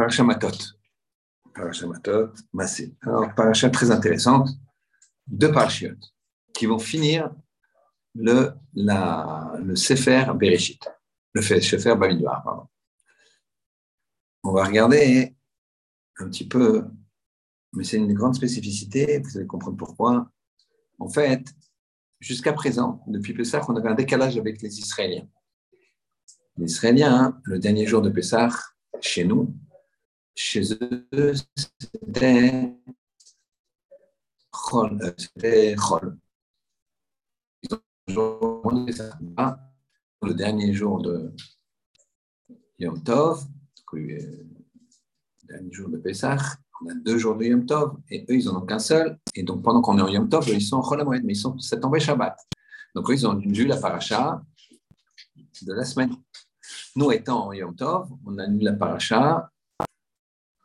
Paracha Matot. Massé. Alors, très intéressante. Deux parachiotes qui vont finir le, la, le Sefer Bereshit. Le Sefer pardon. On va regarder un petit peu, mais c'est une grande spécificité, vous allez comprendre pourquoi. En fait, jusqu'à présent, depuis Pessah, on avait un décalage avec les Israéliens. Les Israéliens, le dernier jour de Pessah, chez nous, chez eux, c'était Chol. Euh, c'était Chol. Le dernier jour de Yom Tov, le dernier jour de Pessah, on a deux jours de Yom Tov, et eux, ils n'en ont qu'un seul. Et donc, pendant qu'on est en Yom Tov, ils sont en Chol mais ils sont, c'est tombé Shabbat. Donc, eux, ils ont vu la paracha de la semaine. Nous, étant en Yom Tov, on a lu la paracha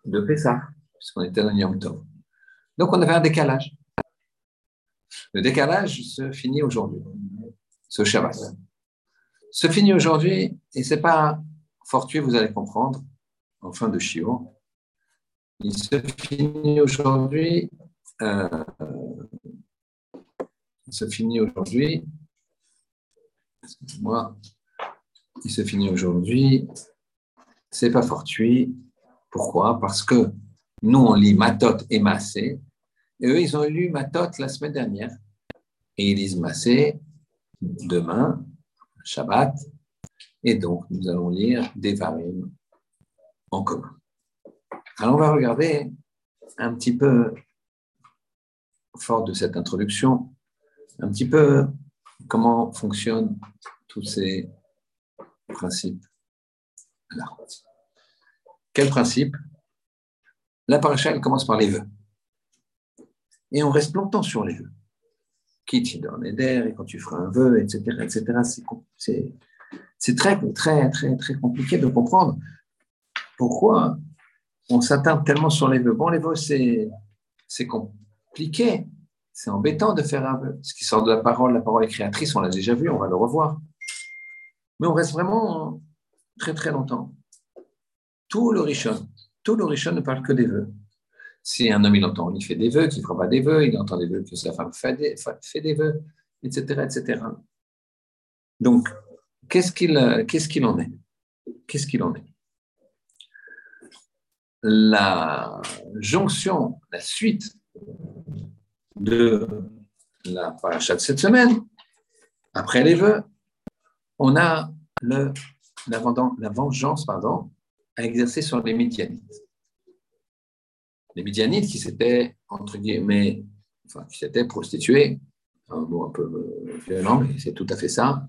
de Pessah, puisqu'on était en Yom Tov. Donc, on avait un décalage. Le décalage se finit aujourd'hui, ce Shabbat. Se finit aujourd'hui, et ce n'est pas fortuit, vous allez comprendre, en fin de Shiur. Il se finit aujourd'hui. Euh, il se finit aujourd'hui. Excusez-moi. Il se finit aujourd'hui. C'est pas fortuit. Pourquoi? Parce que nous, on lit Matot et Massé. Et eux, ils ont lu Matot la semaine dernière. Et ils lisent Massé demain, Shabbat. Et donc, nous allons lire Devarim en commun. Alors, on va regarder un petit peu, fort de cette introduction, un petit peu comment fonctionnent tous ces principes. Quel principe? La paracha, elle commence par les vœux. Et on reste longtemps sur les vœux. Qui t'y donne et quand tu feras un vœu, etc., etc. C'est très, très, très, très compliqué de comprendre pourquoi on s'attarde tellement sur les vœux. Bon, les vœux, c'est compliqué, c'est embêtant de faire un vœu. Ce qui sort de la parole, la parole est créatrice, on l'a déjà vu, on va le revoir. Mais on reste vraiment très très longtemps. Tout le Rishon, tout ne parle que des vœux. Si un homme il entend, il fait des vœux, qu'il ne fera pas des vœux, il entend des vœux que sa femme fait des, vœux, etc., etc. Donc, qu'est-ce qu'il en est? Qu'est-ce qu'il en est? La jonction, la suite de la paracha de cette semaine, après les vœux, on a la vengeance pardon, à exercer sur les Midianites. Les Midianites qui s'étaient, entre guillemets, enfin, qui s'étaient prostitués, un mot un peu violent, mais c'est tout à fait ça,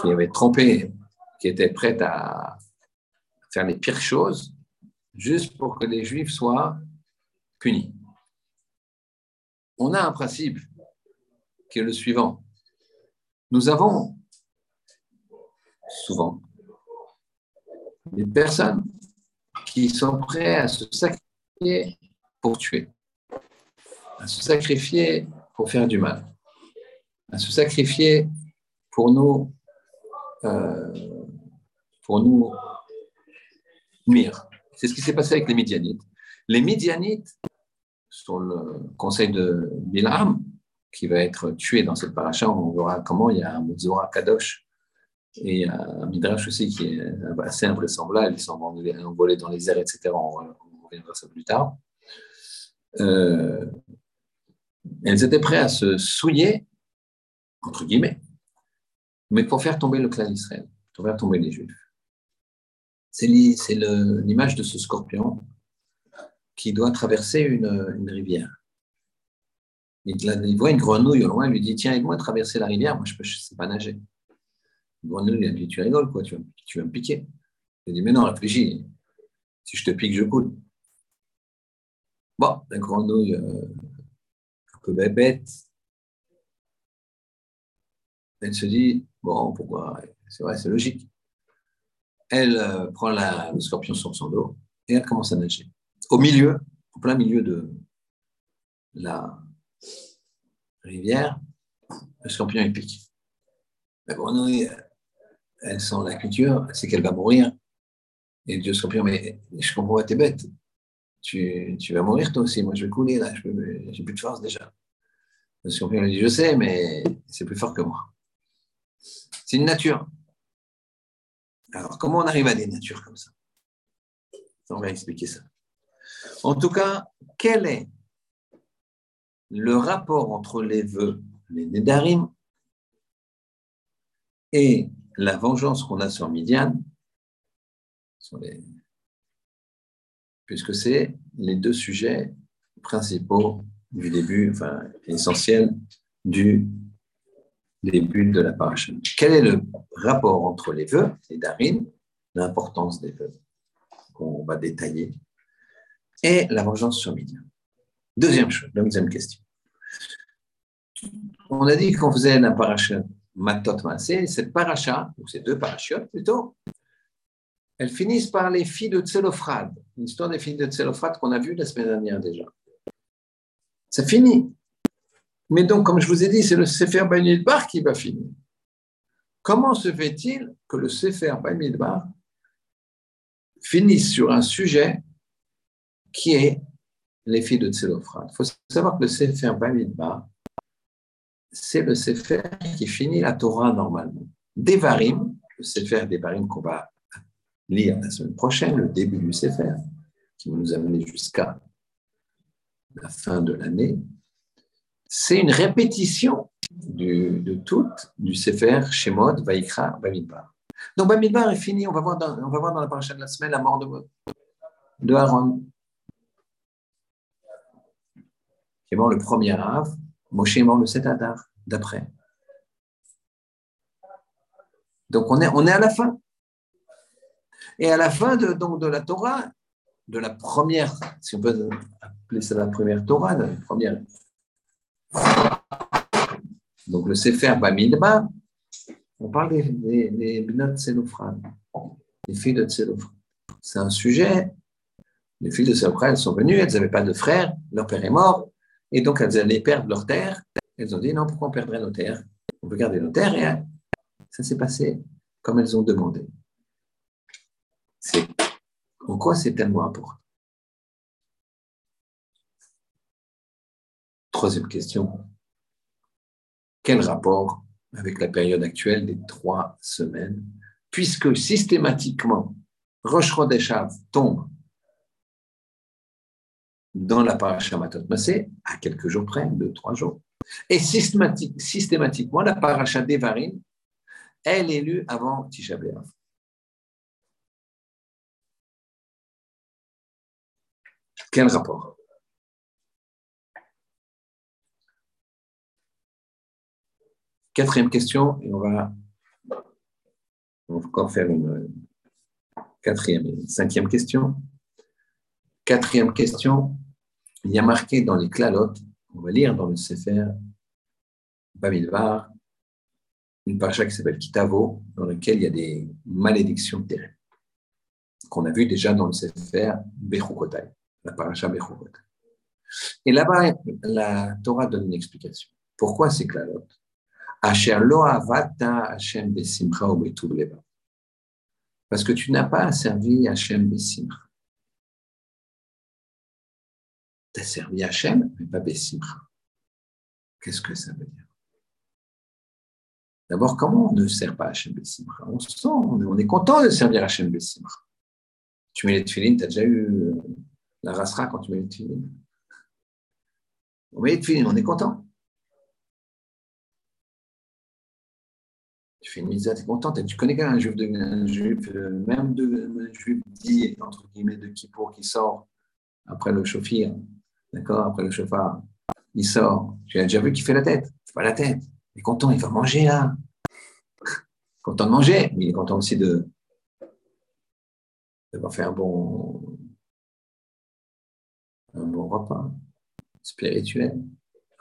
qui avaient trompé, qui étaient prêtes à faire les pires choses juste pour que les Juifs soient punis. On a un principe qui est le suivant. Nous avons souvent des personnes qui sont prêtes à se sacrifier pour tuer, à se sacrifier pour faire du mal, à se sacrifier pour nous, euh, pour nous nuire. C'est ce qui s'est passé avec les Midianites. Les Midianites, sur le conseil de Bilam, qui va être tué dans cette paracha, on verra comment il y a un Muzora Kadosh et un Midrash aussi qui est assez invraisemblable. Ils sont envolés dans les airs, etc. On, reviendra ça plus tard. Euh, elles étaient prêtes à se souiller, entre guillemets, mais pour faire tomber le clan d'Israël, pour faire tomber les Juifs. C'est l'image de ce scorpion qui doit traverser une, rivière. Il, voit une grenouille au loin, il lui dit Tiens, aide-moi à traverser la rivière, moi je ne sais pas nager. Grenouille, elle dit Tu rigoles, quoi, tu vas, tu vas me piquer. Il dit Mais non, réfléchis, si je te pique, je coule. Bon, la grenouille, euh, un peu bête, elle se dit Bon, pourquoi? C'est vrai, c'est logique elle euh, prend le scorpion sur son dos et elle commence à nager. Au milieu, au plein milieu de la rivière, le scorpion est pique. La grenouille, elle sent la culture, sait qu'elle va mourir. Et Dieu scorpion, mais je comprends, t'es bête. Tu, tu, vas mourir toi aussi. Moi, je vais couler là. J'ai plus de force déjà. Le scorpion lui dit Je sais, mais c'est plus fort que moi. C'est une nature. Alors, comment on arrive à des natures comme ça? On va expliquer ça. En tout cas, quel est le rapport entre les vœux, les Nédarim, et la vengeance qu'on a sur Midian, puisque c'est les deux sujets principaux du début, enfin essentiels du début de la paracha. Quel est le rapport entre les vœux, les darim, l'importance des vœux qu'on va détailler, et la vengeance sur Midian? Deuxième chose, deuxième question. On a dit qu'on faisait la paracha Matot Massé, cette paracha, ou ces deux parachutes plutôt, elles finissent par les filles de Tselophrad, une histoire des filles de Tselophrad qu'on a vue la semaine dernière déjà. Ça finit. Mais donc, comme je vous ai dit, c'est le Sefer Bar qui va finir. Comment se fait-il que le Sefer Bar finisse sur un sujet qui est les filles de Tselophrad? Il faut savoir que le Sefer Bar c'est le Sefer qui finit la Torah normalement. Devarim, le Sefer Devarim qu'on va lire la semaine prochaine, le début du Sefer, qui va nous amener jusqu'à la fin de l'année, c'est une répétition de tout du Sefer Shemot, Vaikra, Bamidbar. Donc Bamidbar est fini, on va voir dans, on va voir dans la paracha de la semaine la mort de, de Aaron, qui est mort le premier Av, Moshe est mort le 7 Adar, d'après. Donc on est, on est à la fin. Et à la fin de, donc, de la Torah, de la première, si on peut appeler ça la première Torah, la première. Donc le Sefer Bamidba, on parle des, des, des les filles de. C'est un sujet. Les filles de Tselofran, elles sont venues, elles n'avaient pas de frère, leur père est mort, et donc, elles allaient perdre leur terre. Elles ont dit non, pourquoi on perdrait nos terres? On veut garder nos terres. Et hein, ça s'est passé comme elles ont demandé. En quoi c'est tellement important? Troisième question. Quel rapport avec la période actuelle des trois semaines, puisque systématiquement, Rosh Rodeshav tombe dans la paracha Matot Masé, à quelques jours près, deux, trois jours. Et systématiquement, la paracha Devarim, elle est lue avant Tisha. Quel rapport? Quatrième question, et on va, encore faire une quatrième et cinquième question. Quatrième question, il y a marqué dans les clalotes, on va lire dans le Sefer Bamidbar, une paracha qui s'appelle Kitavo, dans laquelle il y a des malédictions terribles, qu'on a vu déjà dans le Sefer Bechukotai, la paracha Bechukotai. Et là-bas, la Torah donne une explication. Pourquoi ces clalotes? Parce que tu n'as pas servi Hashem besimcha. Tu as servi Hachem, mais pas Bessimcha. Qu'est-ce que ça veut dire? D'abord, comment on ne sert pas Hachem Bessimcha? On sent, on est, content de servir Hachem Bessimcha. Tu mets les tefilines, tu as déjà eu euh, la rasera quand tu mets les tefilines? On met les tefilines, on est content. Tu fais une mise tu es content. Tu connais quand même un juif, de, un juif euh, même de, un juif dit, entre guillemets, de Kippour qui sort après le chauffir, D'accord? Après le chauffard, il sort. Tu as déjà vu qu'il fait la tête? C'est pas la tête. Il est content, il va manger là. Content de manger, mais il est content aussi de d'avoir fait un bon, un bon repas spirituel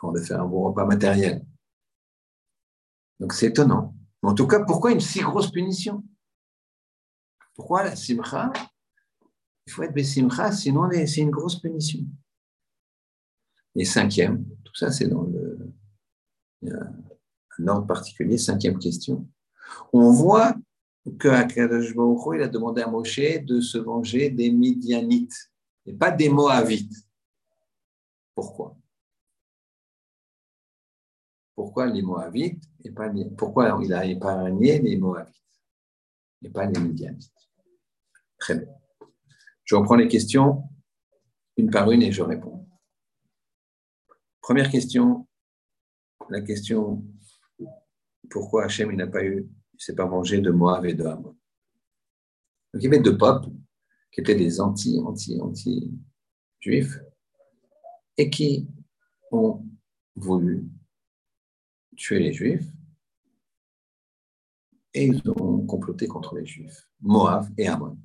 avant de faire un bon repas matériel. Donc c'est étonnant. En tout cas, pourquoi une si grosse punition? Pourquoi la simcha? Il faut être besimcha, sinon c'est une grosse punition. Et cinquième, tout ça c'est dans le, un ordre particulier, cinquième question. On voit que Akadosh il a demandé à Moshe de se venger des Midianites et pas des Moavites. Pourquoi? Pourquoi les Moavites et pas Pourquoi il a épargné les Moavites et pas les Midianites? Très bien. Je reprends les questions une par une et je réponds. Première question, la question pourquoi Hachem n'a pas eu, il s'est pas mangé de Moab et de Hamon. Donc il y avait deux peuples qui étaient des anti, anti, anti juifs et qui ont voulu tuer les juifs et ils ont comploté contre les juifs, Moab et. Ammon,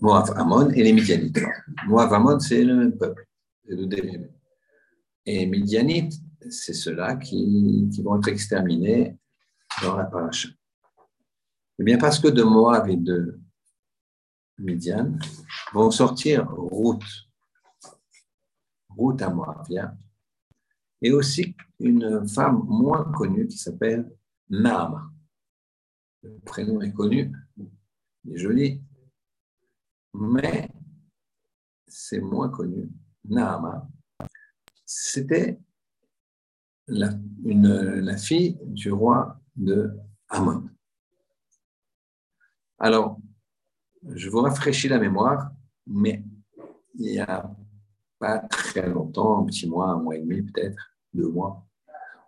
Moab, Ammon et les Midianites. Moab, Ammon, c'est le même peuple. Et Midianites, c'est ceux-là qui, vont être exterminés dans la paracha. Eh bien, parce que de Moab et de Midian vont sortir route, route à Moabia, et aussi une femme moins connue qui s'appelle Naama. Le prénom est connu, il est joli, mais c'est moins connu. Naama, c'était la, fille du roi de Ammon. Alors, je vous rafraîchis la mémoire, mais il n'y a pas très longtemps, un petit mois, un mois et demi peut-être, deux mois,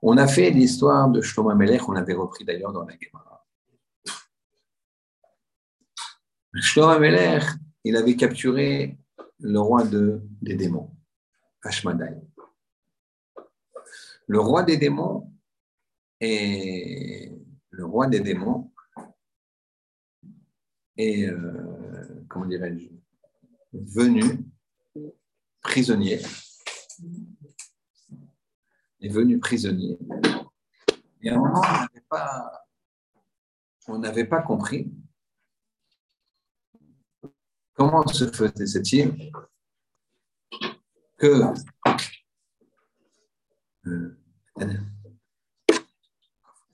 on a fait l'histoire de Shlomo Melech, on avait repris d'ailleurs dans la Gemara. Shlomo Melech, il avait capturé le roi de, des démons, Ashmadai le roi des démons est le roi des démons est euh, comment dirais-je venu prisonnier. Est venu prisonnier. Et à un moment on n'avait pas on n'avait pas compris comment se faisait-il que euh,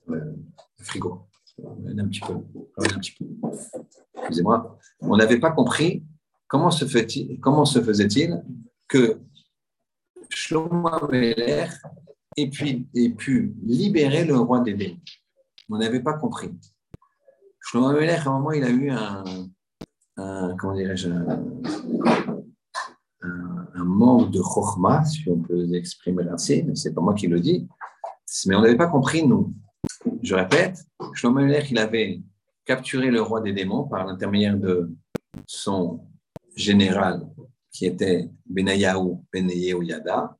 le frigo. Un petit peu. Excusez-moi. On n'avait pas compris comment se, fait comment se faisait-il que Shlomo Ameler ait pu, ait pu libérer le roi démons. On n'avait pas compris. Shlomo Ameler, à un moment, il a eu un, un comment dirais-je, un, un, manque de chorma, si on peut l'exprimer ainsi, mais c'est pas moi qui le dis. Mais on n'avait pas compris, nous. Je répète, Shlomo il avait capturé le roi des démons par l'intermédiaire de son général qui était Benayahu Benayahu Yada.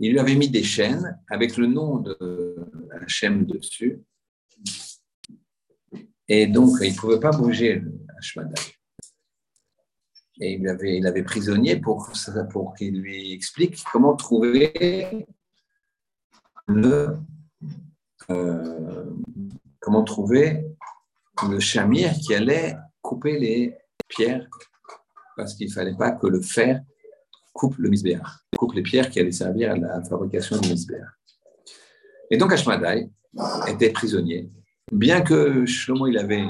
Il lui avait mis des chaînes avec le nom de Hachem dessus. Et donc, il ne pouvait pas bouger Hashmadai. Et il avait, prisonnier pour, pour qu'il lui explique comment trouver le, euh, comment trouver le chamir qui allait couper les pierres, parce qu'il ne fallait pas que le fer coupe le misbéar, coupe les pierres qui allaient servir à la fabrication du misbéar. Et donc Ashmadai était prisonnier, bien que Shlomo il avait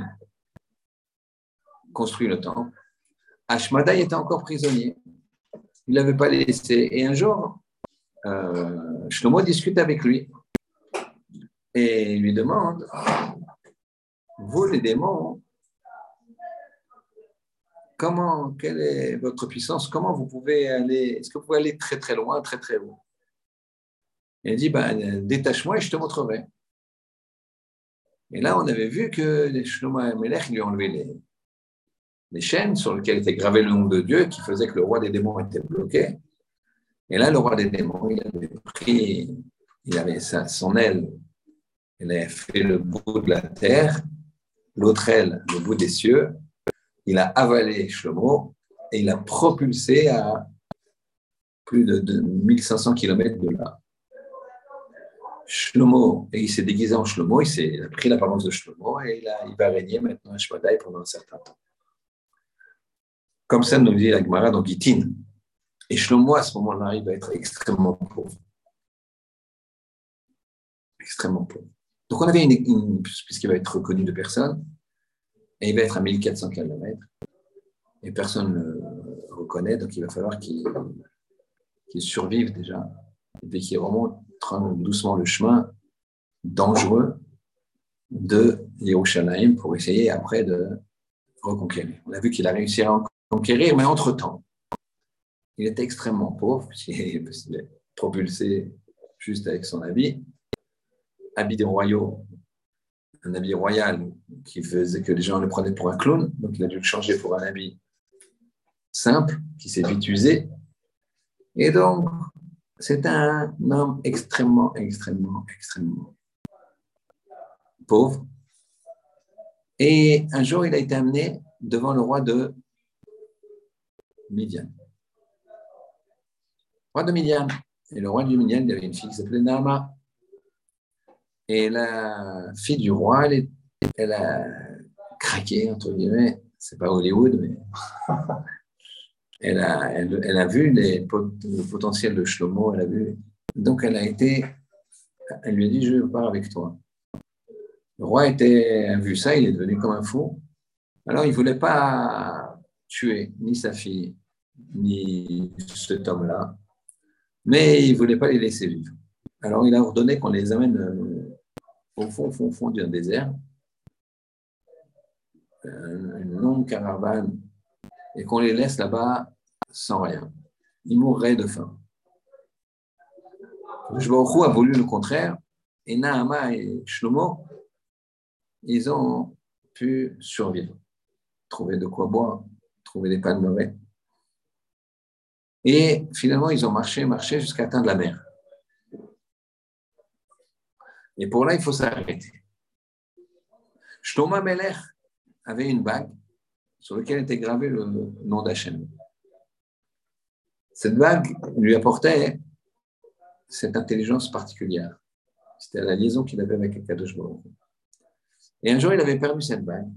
construit le temple, Ashmadai était encore prisonnier. Il ne l'avait pas laissé. Et un jour, euh, Shlomo discute avec lui et lui demande Vous, les démons, comment, quelle est votre puissance? Comment vous pouvez aller Est-ce que vous pouvez aller très très loin, très très haut Il dit ben, Détache-moi et je te montrerai. Et là, on avait vu que Shlomo et Melech lui ont enlevé les, les chaînes sur lesquelles était gravé le nom de Dieu qui faisait que le roi des démons était bloqué. Et là, le roi des démons, il avait pris, il avait son aile, il avait fait le bout de la terre, l'autre aile, le bout des cieux. Il a avalé Shlomo et il a propulsé à plus de, 1500 km de là. Shlomo, et il s'est déguisé en Shlomo, il, a pris l'apparence de Shlomo et il, va régner maintenant à Shvadai pendant un certain temps. Comme ça nous dit la Gemara dans Gitin. Et Shlomo, à ce moment-là, il va être extrêmement pauvre. Extrêmement pauvre. Donc on avait une, puisqu'il va être reconnu de personne, et il va être à 1400 km, et personne ne le reconnaît, donc il va falloir qu'il survive déjà, et qu'il remonte doucement le chemin dangereux de Yerushalayim pour essayer après de reconquérir. On a vu qu'il a réussi à conquérir, mais entre-temps, il était extrêmement pauvre, puisqu'il est propulsé juste avec son habit, habit des royaux, un habit royal qui faisait que les gens le prenaient pour un clown, donc il a dû le changer pour un habit simple, qui s'est vite usé. Et donc, c'est un homme extrêmement, extrêmement, extrêmement pauvre. Et un jour, il a été amené devant le roi de Midian. Roi de Midian. Et le roi de Midian, il avait une fille qui s'appelait Nama. Et la fille du roi, elle, a craqué, entre guillemets. C'est pas Hollywood, mais elle a, vu le potentiel de Shlomo, elle a vu. Donc elle a été, elle lui a dit, je pars avec toi. Le roi était, a vu ça, il est devenu comme un fou. Alors il ne voulait pas tuer ni sa fille, ni cet homme-là, mais il ne voulait pas les laisser vivre. Alors il a ordonné qu'on les amène euh, au fond, fond, fond d'un désert, euh, une longue caravane, et qu'on les laisse là-bas sans rien. Ils mourraient de faim. Je a voulu le contraire, et Nahama et Shlomo ils ont pu survivre, trouver de quoi boire, trouver des palmeraies. Et finalement, ils ont marché, marché jusqu'à atteindre la mer. Et pour là, il faut s'arrêter. Shtoma Melech avait une bague sur laquelle était gravé le nom d'Hachem. Cette bague lui apportait cette intelligence particulière. C'était la liaison qu'il avait avec Kadosh Baruch et un jour, il avait perdu cette bague.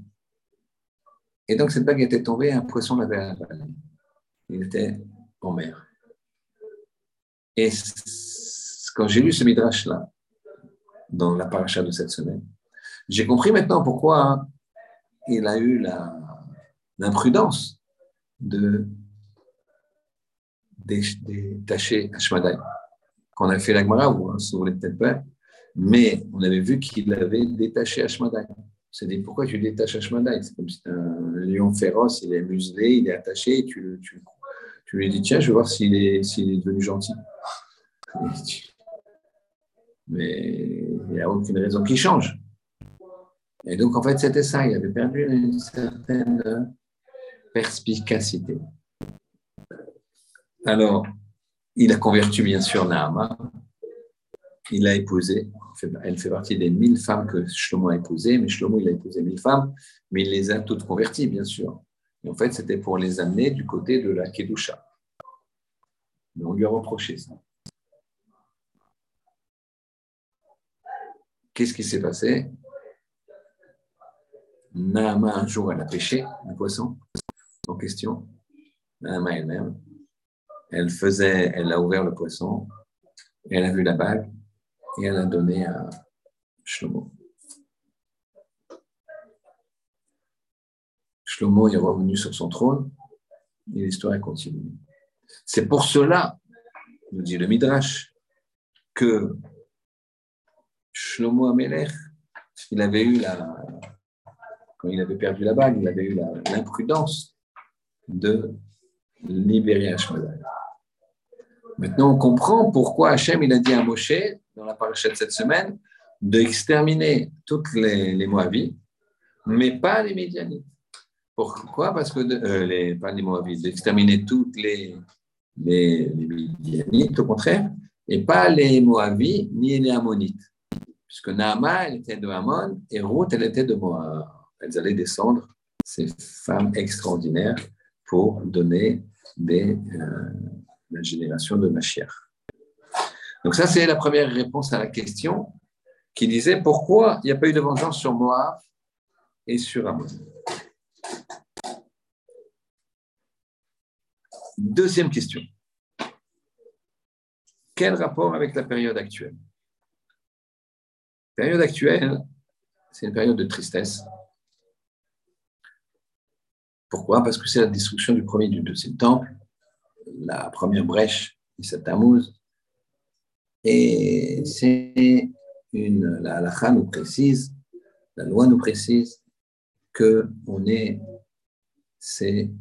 Et donc, cette bague était tombée un poisson l'avait avalée. Il était en mer. Et quand j'ai lu ce midrash-là, dans la paracha de cette semaine, j'ai compris maintenant pourquoi il a eu l'imprudence de détacher Ashmadai. Quand on a fait l'Agmara, vous ne vous voulez peut-être pas, mais on avait vu qu'il avait détaché Ashmadai. C'est pourquoi tu détaches Ashmadai C'est comme si un lion féroce, il est muselé, il est attaché, et tu, lui dis tiens, je vais voir s'il est, est devenu gentil. Mais il n'y a aucune raison qu'il change. Et donc, en fait, c'était ça. Il avait perdu une certaine perspicacité. Alors, il a converti bien sûr Nahama. Il a épousé elle fait partie des mille femmes que Shlomo a épousées, mais Shlomo, il a épousé mille femmes, mais il les a toutes converties, bien sûr. Et en fait, c'était pour les amener du côté de la Kedusha. Mais on lui a reproché ça. Qu'est-ce qui s'est passé? Naama, un jour, elle a pêché un poisson en question. Naama elle-même. Elle faisait, elle a ouvert le poisson, elle a vu la bague, et elle a donné à Shlomo. Shlomo est revenu sur son trône et l'histoire est continuée. C'est pour cela, nous dit le Midrash, que Shlomo Amelech, il avait eu la, quand il avait perdu la bague, il avait eu l'imprudence de libérer Hashmadai. Maintenant, on comprend pourquoi Hachem il a dit à Moshe dans la paracha de cette semaine, d'exterminer toutes les, les mais pas les Médianites. Pourquoi? Parce que, euh, les, pas les Moabites, d'exterminer toutes les, les, Médianites, au contraire, et pas les Moabites ni les Ammonites. Puisque Naama, elle était de Ammon, et Ruth, elle était de Moab. Elles allaient descendre, ces femmes extraordinaires, pour donner des, euh, la génération de Mashiach. Donc ça, c'est la première réponse à la question qui disait pourquoi il n'y a pas eu de vengeance sur Moab et sur Ammon? Deuxième question. Quel rapport avec la période actuelle? Période actuelle, c'est une période de tristesse. Pourquoi? Parce que c'est la destruction du premier et du deuxième temple, la première brèche du Tammuz. Et c'est une, la halakha nous précise, la loi nous précise que on est, c'est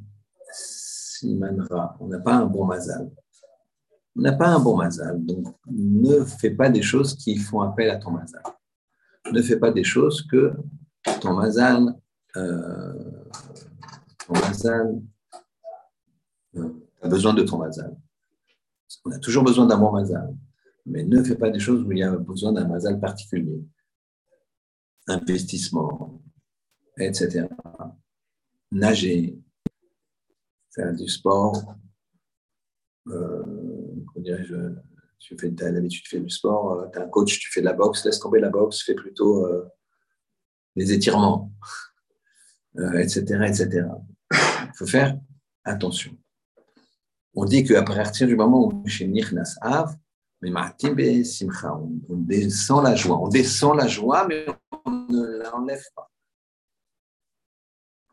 on n'a pas un bon mazal. On n'a pas un bon mazal, donc ne fais pas des choses qui font appel à ton mazal. Ne fais pas des choses que ton mazal, euh, ton mazal, euh, a besoin de ton mazal. On a toujours besoin d'un bon mazal, mais ne fais pas des choses où il y a besoin d'un mazal particulier. Investissement, etc. Nager, faire du sport, euh, tu fais, as l'habitude, tu fais du sport, euh, tu as un coach, tu fais de la boxe, laisse tomber la boxe, fais plutôt euh, des étirements, etc., etc. Il faut faire attention. On dit qu'à partir du moment où on, descend la joie. On descend la joie, mais on ne l'enlève pas.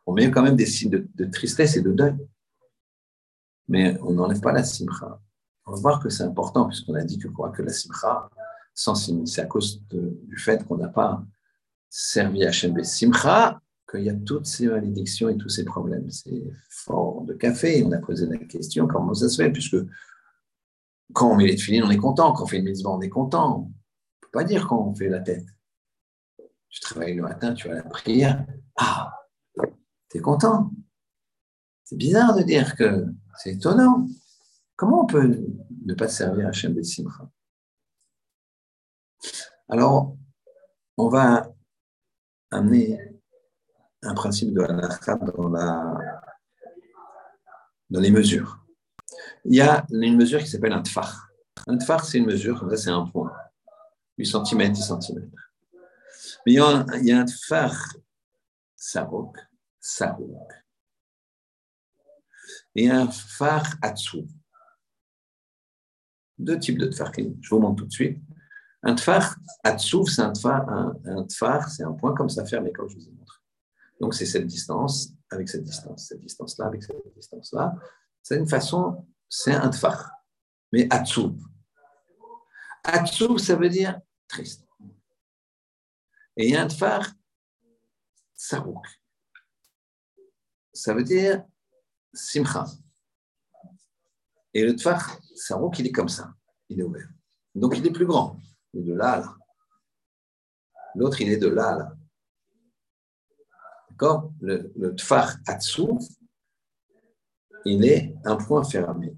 On met quand même des signes de, tristesse et de deuil. Mais on n'enlève pas la simcha. On va voir que c'est important, puisqu'on a dit que quoi Que la simcha, sans c'est à cause du fait qu'on n'a pas servi Hachem simcha qu'il y a toutes ces malédictions et tous ces problèmes. C'est fort de café. On a posé la question comment ça se fait, puisque quand on met les filines, on est content. Quand on fait une mitzvah, on est content. On ne peut pas dire quand on fait la tête. Tu travailles le matin, tu vas à la prière. Ah, tu es content. C'est bizarre de dire que c'est étonnant. Comment on peut ne pas servir Hachem des Simcha? Alors, on va amener un principe de halakha dans, les mesures. Il y a une mesure qui s'appelle un tfar. Un tfar, c'est une mesure, comme ça, c'est un point. 8 cm, 10 cm. Mais il y a un, il y a un tfar sarok, sarok, et un tfar atsu. Deux types de tfar, je vous montre tout de suite. Un tfar atsu, c'est un tfar, un, un c'est un point comme ça fermé, comme je vous ai montré. Donc, c'est cette distance avec cette distance, cette distance-là avec cette distance-là. C'est une façon, c'est un tfar. Mais atsou. Atsou, ça veut dire triste. Et un tfar, sarouk. Ça veut dire simcha. Et le tfar, sarouk, il est comme ça. Il est ouvert. Donc, il est plus grand. Il est de là là. L'autre, il est de là là. D'accord? Le, le tfar atsou, il est un point fermé.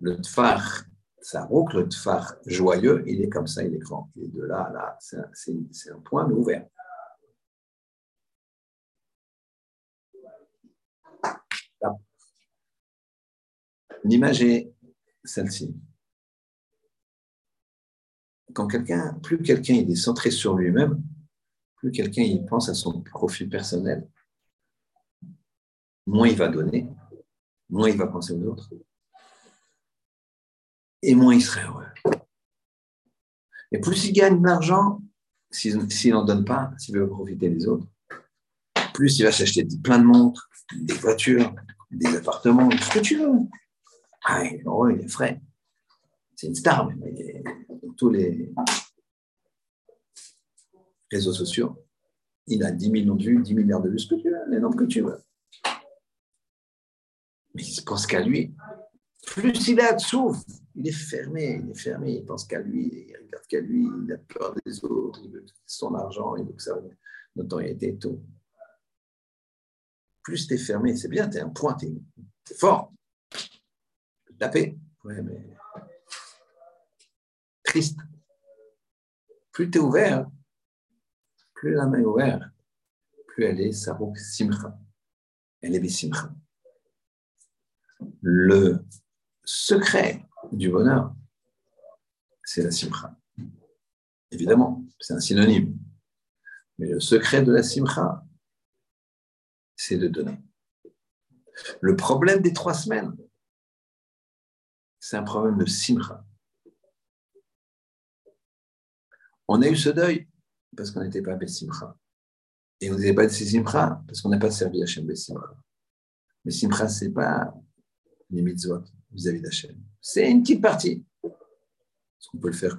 Le tfar sarouk, le tfar joyeux, il est comme ça, il est grand. Il est de là à là. C'est un, point ouvert. L'image est celle-ci. Quand quelqu'un, plus quelqu'un est centré sur lui-même, plus quelqu'un il pense à son profil personnel, moins il va donner, moins il va penser aux autres, et moins il serait heureux. Et plus il gagne de l'argent, s'il n'en donne pas, s'il veut profiter des autres, plus il va s'acheter plein de montres, des voitures, des appartements, tout ce que tu veux. Ah, il est heureux, il est frais. C'est une star, mais tous les, réseaux sociaux. Il a 10 millions de vues, 10 milliards de vues, ce que tu veux, les nombres que tu veux. Mais il ne pense qu'à lui. Plus il a de souffle, il est fermé, il est fermé, il pense qu'à lui, il regarde qu'à lui, il a peur des autres, il veut son argent, il veut que ça notoriété et tout. Plus tu es fermé, c'est bien, tu es un point, tu es, fort. Taper, ouais, mais triste. Plus tu es ouvert, plus la main est ouverte, plus elle est Saruk Simcha. Elle est Simcha. Le secret du bonheur, c'est la Simcha. Évidemment, c'est un synonyme. Mais le secret de la Simcha, c'est de donner. Le problème des trois semaines, c'est un problème de Simcha. On a eu ce deuil parce qu'on n'était pas Bessimcha. Et on n'était pas de Simcha parce qu'on n'a pas servi Hachem Bessimcha. Mais Simcha, ce n'est pas les mitzvot vis-à-vis d'Hachem. C'est une petite partie. Parce qu'on peut le faire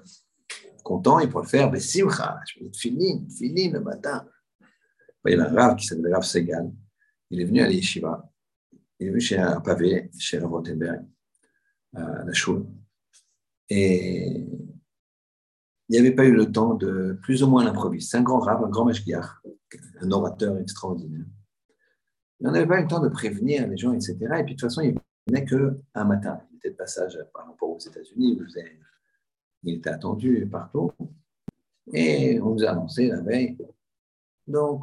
content, il peut le faire Bessimcha. Je vais fini, fini le matin. Il y a un Rav qui s'appelle Rav Segal. Il est venu à l'Yeshiva. Il est venu chez un pavé, chez Rav Rottenberg, à la Choule. Et il n'y avait pas eu le temps de plus ou moins l'improviser. C'est un grand rave, un grand mashgiach, un orateur extraordinaire. on n'avait pas eu le temps de prévenir les gens, etc. Et puis de toute façon, il venait qu'un matin. Il était de passage par rapport aux États-Unis, il était attendu partout. Et on nous a annoncé la veille. Donc,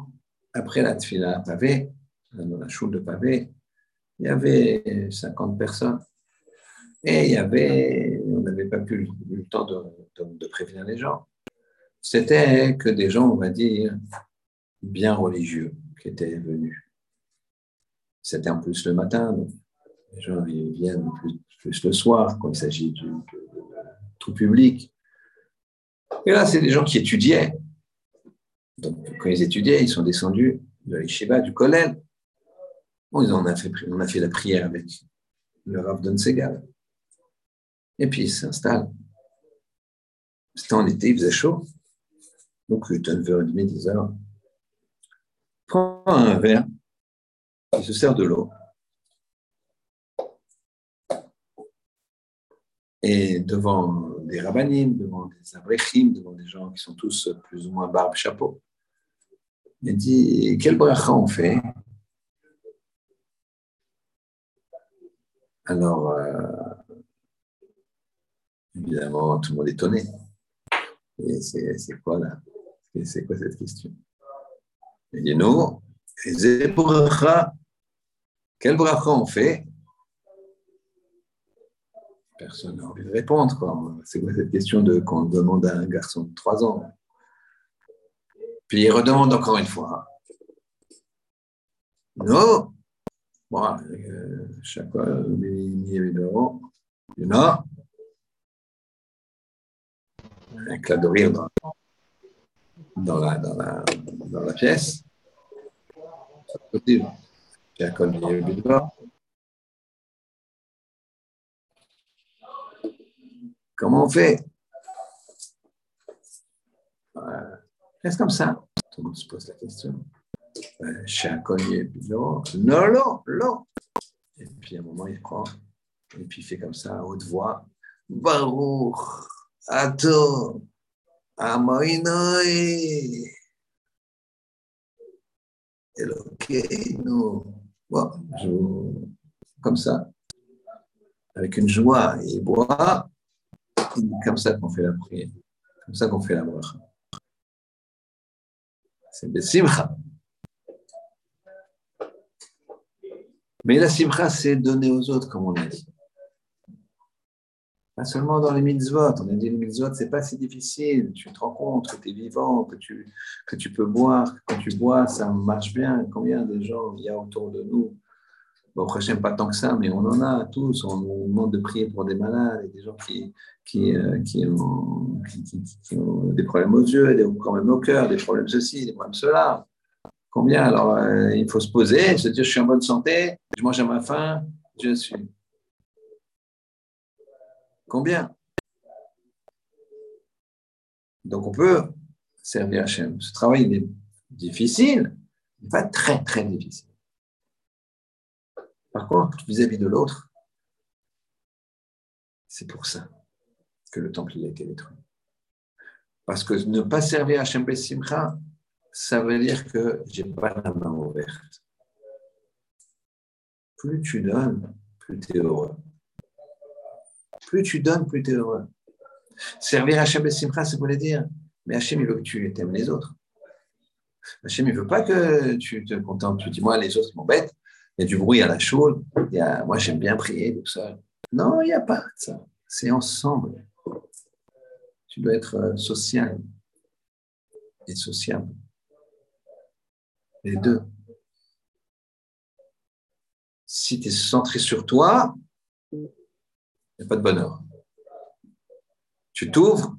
après la tfila pavé, dans la choule de pavé, il y avait 50 personnes. Et il y avait, n'avait pas pu eu le temps de, prévenir les gens. C'était que des gens, on va dire, bien religieux qui étaient venus. C'était en plus le matin, donc les gens viennent plus, le soir quand il s'agit de, tout public. Et là, c'est des gens qui étudiaient. Donc, quand ils étudiaient, ils sont descendus de l'Ishiba, du Kollel. Bon, fait, on a fait la prière avec le Rav Segal. Et puis il s'installe. C'était en été, il faisait chaud. Donc, 9h30, 10h. Prend un verre, il se sert de l'eau. Et devant des rabbinim, devant des abrechim, devant des gens qui sont tous plus ou moins barbe, chapeau, il dit Quel bracha on fait? Alors, euh, Évidemment, tout le monde est étonné. Et c'est quoi là? C'est quoi cette question? Il dit non, quel bracha on fait? Personne n'a envie de répondre. C'est quoi cette question de qu'on demande à un garçon de 3 ans? Puis il redemande encore une fois. Non Bon, euh, chaque fois, il y Non un éclat de rire dans, dans, la, dans, la, dans la pièce. Comment on fait? Reste comme ça. Tout le monde se pose la question. Un collier, non, non, non, non. Et puis à un moment, il prend, et puis il fait comme ça, à haute voix. Baruch Ato, Amoinoi, Elokeinu. Bon, je, comme ça, avec une joie et boit, comme ça qu'on fait la prière, comme ça qu'on fait la bracha. C'est le simcha. Mais la simcha, c'est donner aux autres, comme on a dit. Pas seulement dans les mitzvot. On a dit les mitzvot, c'est pas si difficile. Tu te rends compte que tu es vivant, que tu, que tu peux boire. Quand tu bois, ça marche bien. Combien de gens il y a autour de nous? Bon, prochain, pas tant que ça, mais on en a tous. On nous demande de prier pour des malades, des gens qui, qui, euh, qui, ont, des problèmes aux yeux, des problèmes au cœur, des problèmes ceci, des problèmes cela. Combien? Alors, euh, il faut se poser, se dire je suis en bonne santé, je mange à ma faim, je suis. Combien? Donc on peut servir Hachem. Ce travail est difficile, pas très très difficile. Par contre, vis-à-vis de l'autre, c'est pour ça que le temple a été détruit. Parce que ne pas servir Hachem Bessimcha, ça veut dire que j'ai pas la main ouverte. Plus tu donnes, plus tu es heureux. Plus tu donnes, plus tu es heureux. Servir Hachem et Simcha, ça voulait dire, mais Hachem, il veut que tu aimes les autres. Hachem, il ne veut pas que tu te contentes. Tu dis, moi, les autres m'embêtent. Il y a du bruit à la chaude. Moi, j'aime bien prier tout seul. Non, il n'y a pas ça. C'est ensemble. Tu dois être euh, social et sociable. Les deux. Si tu es centré sur toi, il n'y a pas de bonheur. Tu t'ouvres,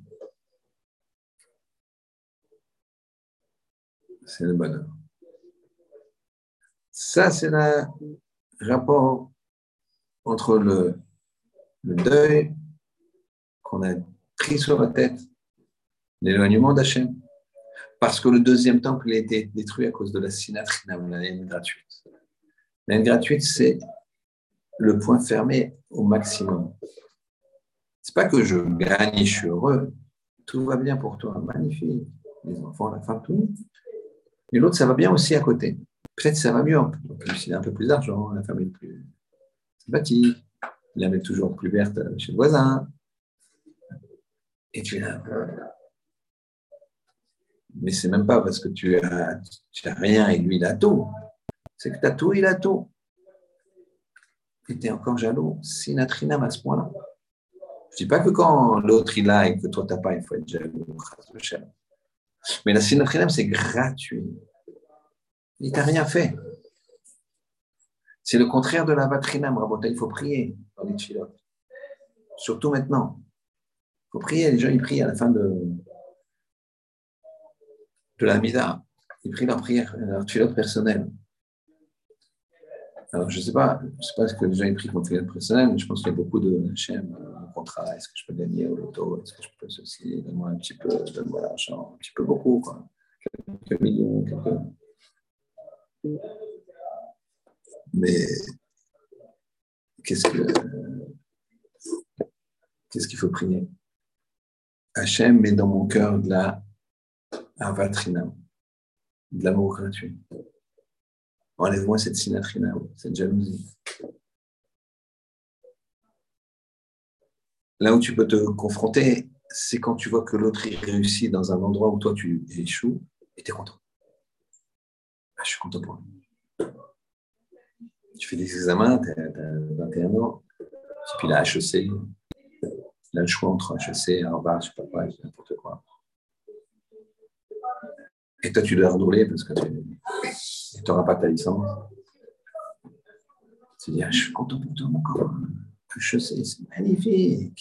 c'est le bonheur. Ça, c'est le rapport entre le, deuil qu'on a pris sur la tête, l'éloignement d'Hachem, parce que le deuxième temple a été détruit à cause de la sinatrinam, la haine gratuite. La haine gratuite, c'est le point fermé au maximum. C'est pas que je gagne, je suis heureux, tout va bien pour toi, magnifique, les enfants, la femme, tout. Et l'autre, ça va bien aussi à côté. Peut-être ça va mieux, plus il a un peu plus d'argent, la famille est plus sympathique, la met toujours plus verte chez le voisin. Et tu es peu. Mais c'est même pas parce que tu as rien et lui il a tout. C'est que tu as tout, il a tout. Et tu encore jaloux. C'est une atrinam à ce point-là. Je dis pas que quand l'autre il a et que toi tu n'as pas, il faut être jaloux. Mais la sinatrinam, c'est gratuit. Il t'a rien fait. C'est le contraire de la vatrinam, Rabota. Il faut prier dans les chilotes. Surtout maintenant. Il faut prier. Les gens, ils prient à la fin de, de la Mida. Ils prient leur prière, leur chilote personnelle. Alors, je ne sais pas, je sais pas ce que les gens ils prient comme chilote personnelle, mais je pense qu'il y a beaucoup de HM, euh, contrat. Est-ce que je peux gagner au loto? Est-ce que je peux ceci? Donne-moi un petit peu, donne-moi l'argent, un petit peu beaucoup, quoi. Quelques millions, quelques. Mais qu'est-ce que qu'est-ce qu'il faut prier? Hachem met dans mon cœur de la avatrinam, de l'amour gratuit. Enlève-moi cette sinatrinam, cette jalousie. Là où tu peux te confronter, c'est quand tu vois que l'autre réussit dans un endroit où toi tu échoues et tu es content. Ah, je suis content pour lui. Tu fais des examens, tu as, 21 ans, puis la HEC, là le choix entre HEC, Harvard, je sais pas quoi, n'importe quoi. Et toi, tu dois redoubler parce que tu n'auras pas ta licence. Tu dis, ah, je suis content pour toi, mon corps. HEC, c'est magnifique.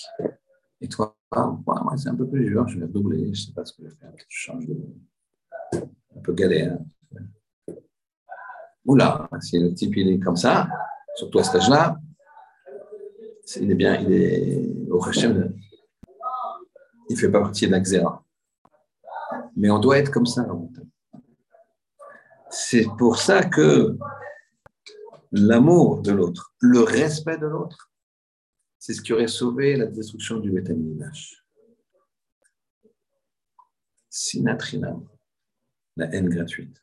Et toi, moi, c'est un peu plus dur, je vais redoubler, je ne sais pas ce que je vais faire, je change de. un peu galère. Oula, si le type il est comme ça, surtout à cet âge-là, il est bien, il est au Hachem, il ne fait pas partie de la Mais on doit être comme ça. C'est pour ça que l'amour de l'autre, le respect de l'autre, c'est ce qui aurait sauvé la destruction du Betaminash. Sinatrinam, la haine gratuite.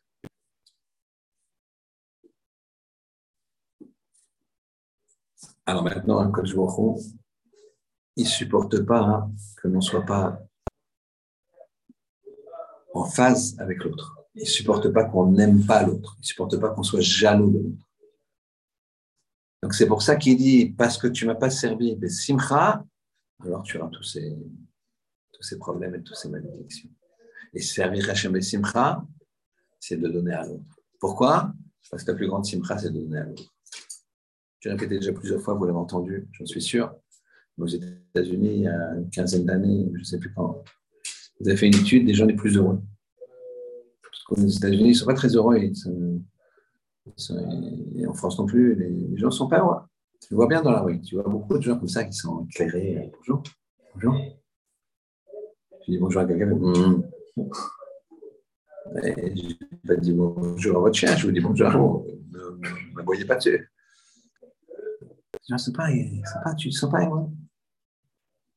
Alors maintenant, un coach il ne supporte pas que l'on ne soit pas en phase avec l'autre. Il ne supporte pas qu'on n'aime pas l'autre. Il ne supporte pas qu'on soit jaloux de l'autre. Donc c'est pour ça qu'il dit, parce que tu ne m'as pas servi de simcha, alors tu auras tous ces, tous ces problèmes et toutes ces malédictions. Et servir Hachem simcha, c'est de donner à l'autre. Pourquoi? Parce que la plus grande simcha, c'est de donner à l'autre. J'ai répété déjà plusieurs fois, vous l'avez entendu, j'en suis sûr. Aux États-Unis, il y a une quinzaine d'années, je ne sais plus quand, vous avez fait une étude des gens les plus heureux. Parce qu'aux États-Unis, ils ne sont pas très heureux. et en France non plus, les, gens ne sont pas heureux. Tu le vois bien dans la rue. Tu vois beaucoup de gens comme ça qui sont éclairés. Bonjour. Bonjour. Je dis bonjour à quelqu'un. Mmh. je n'ai pas bonjour à votre chien, je vous dis bonjour à vous. Ne me voyez pas dessus. C'est pas, pas, tu ne sens pas heureux.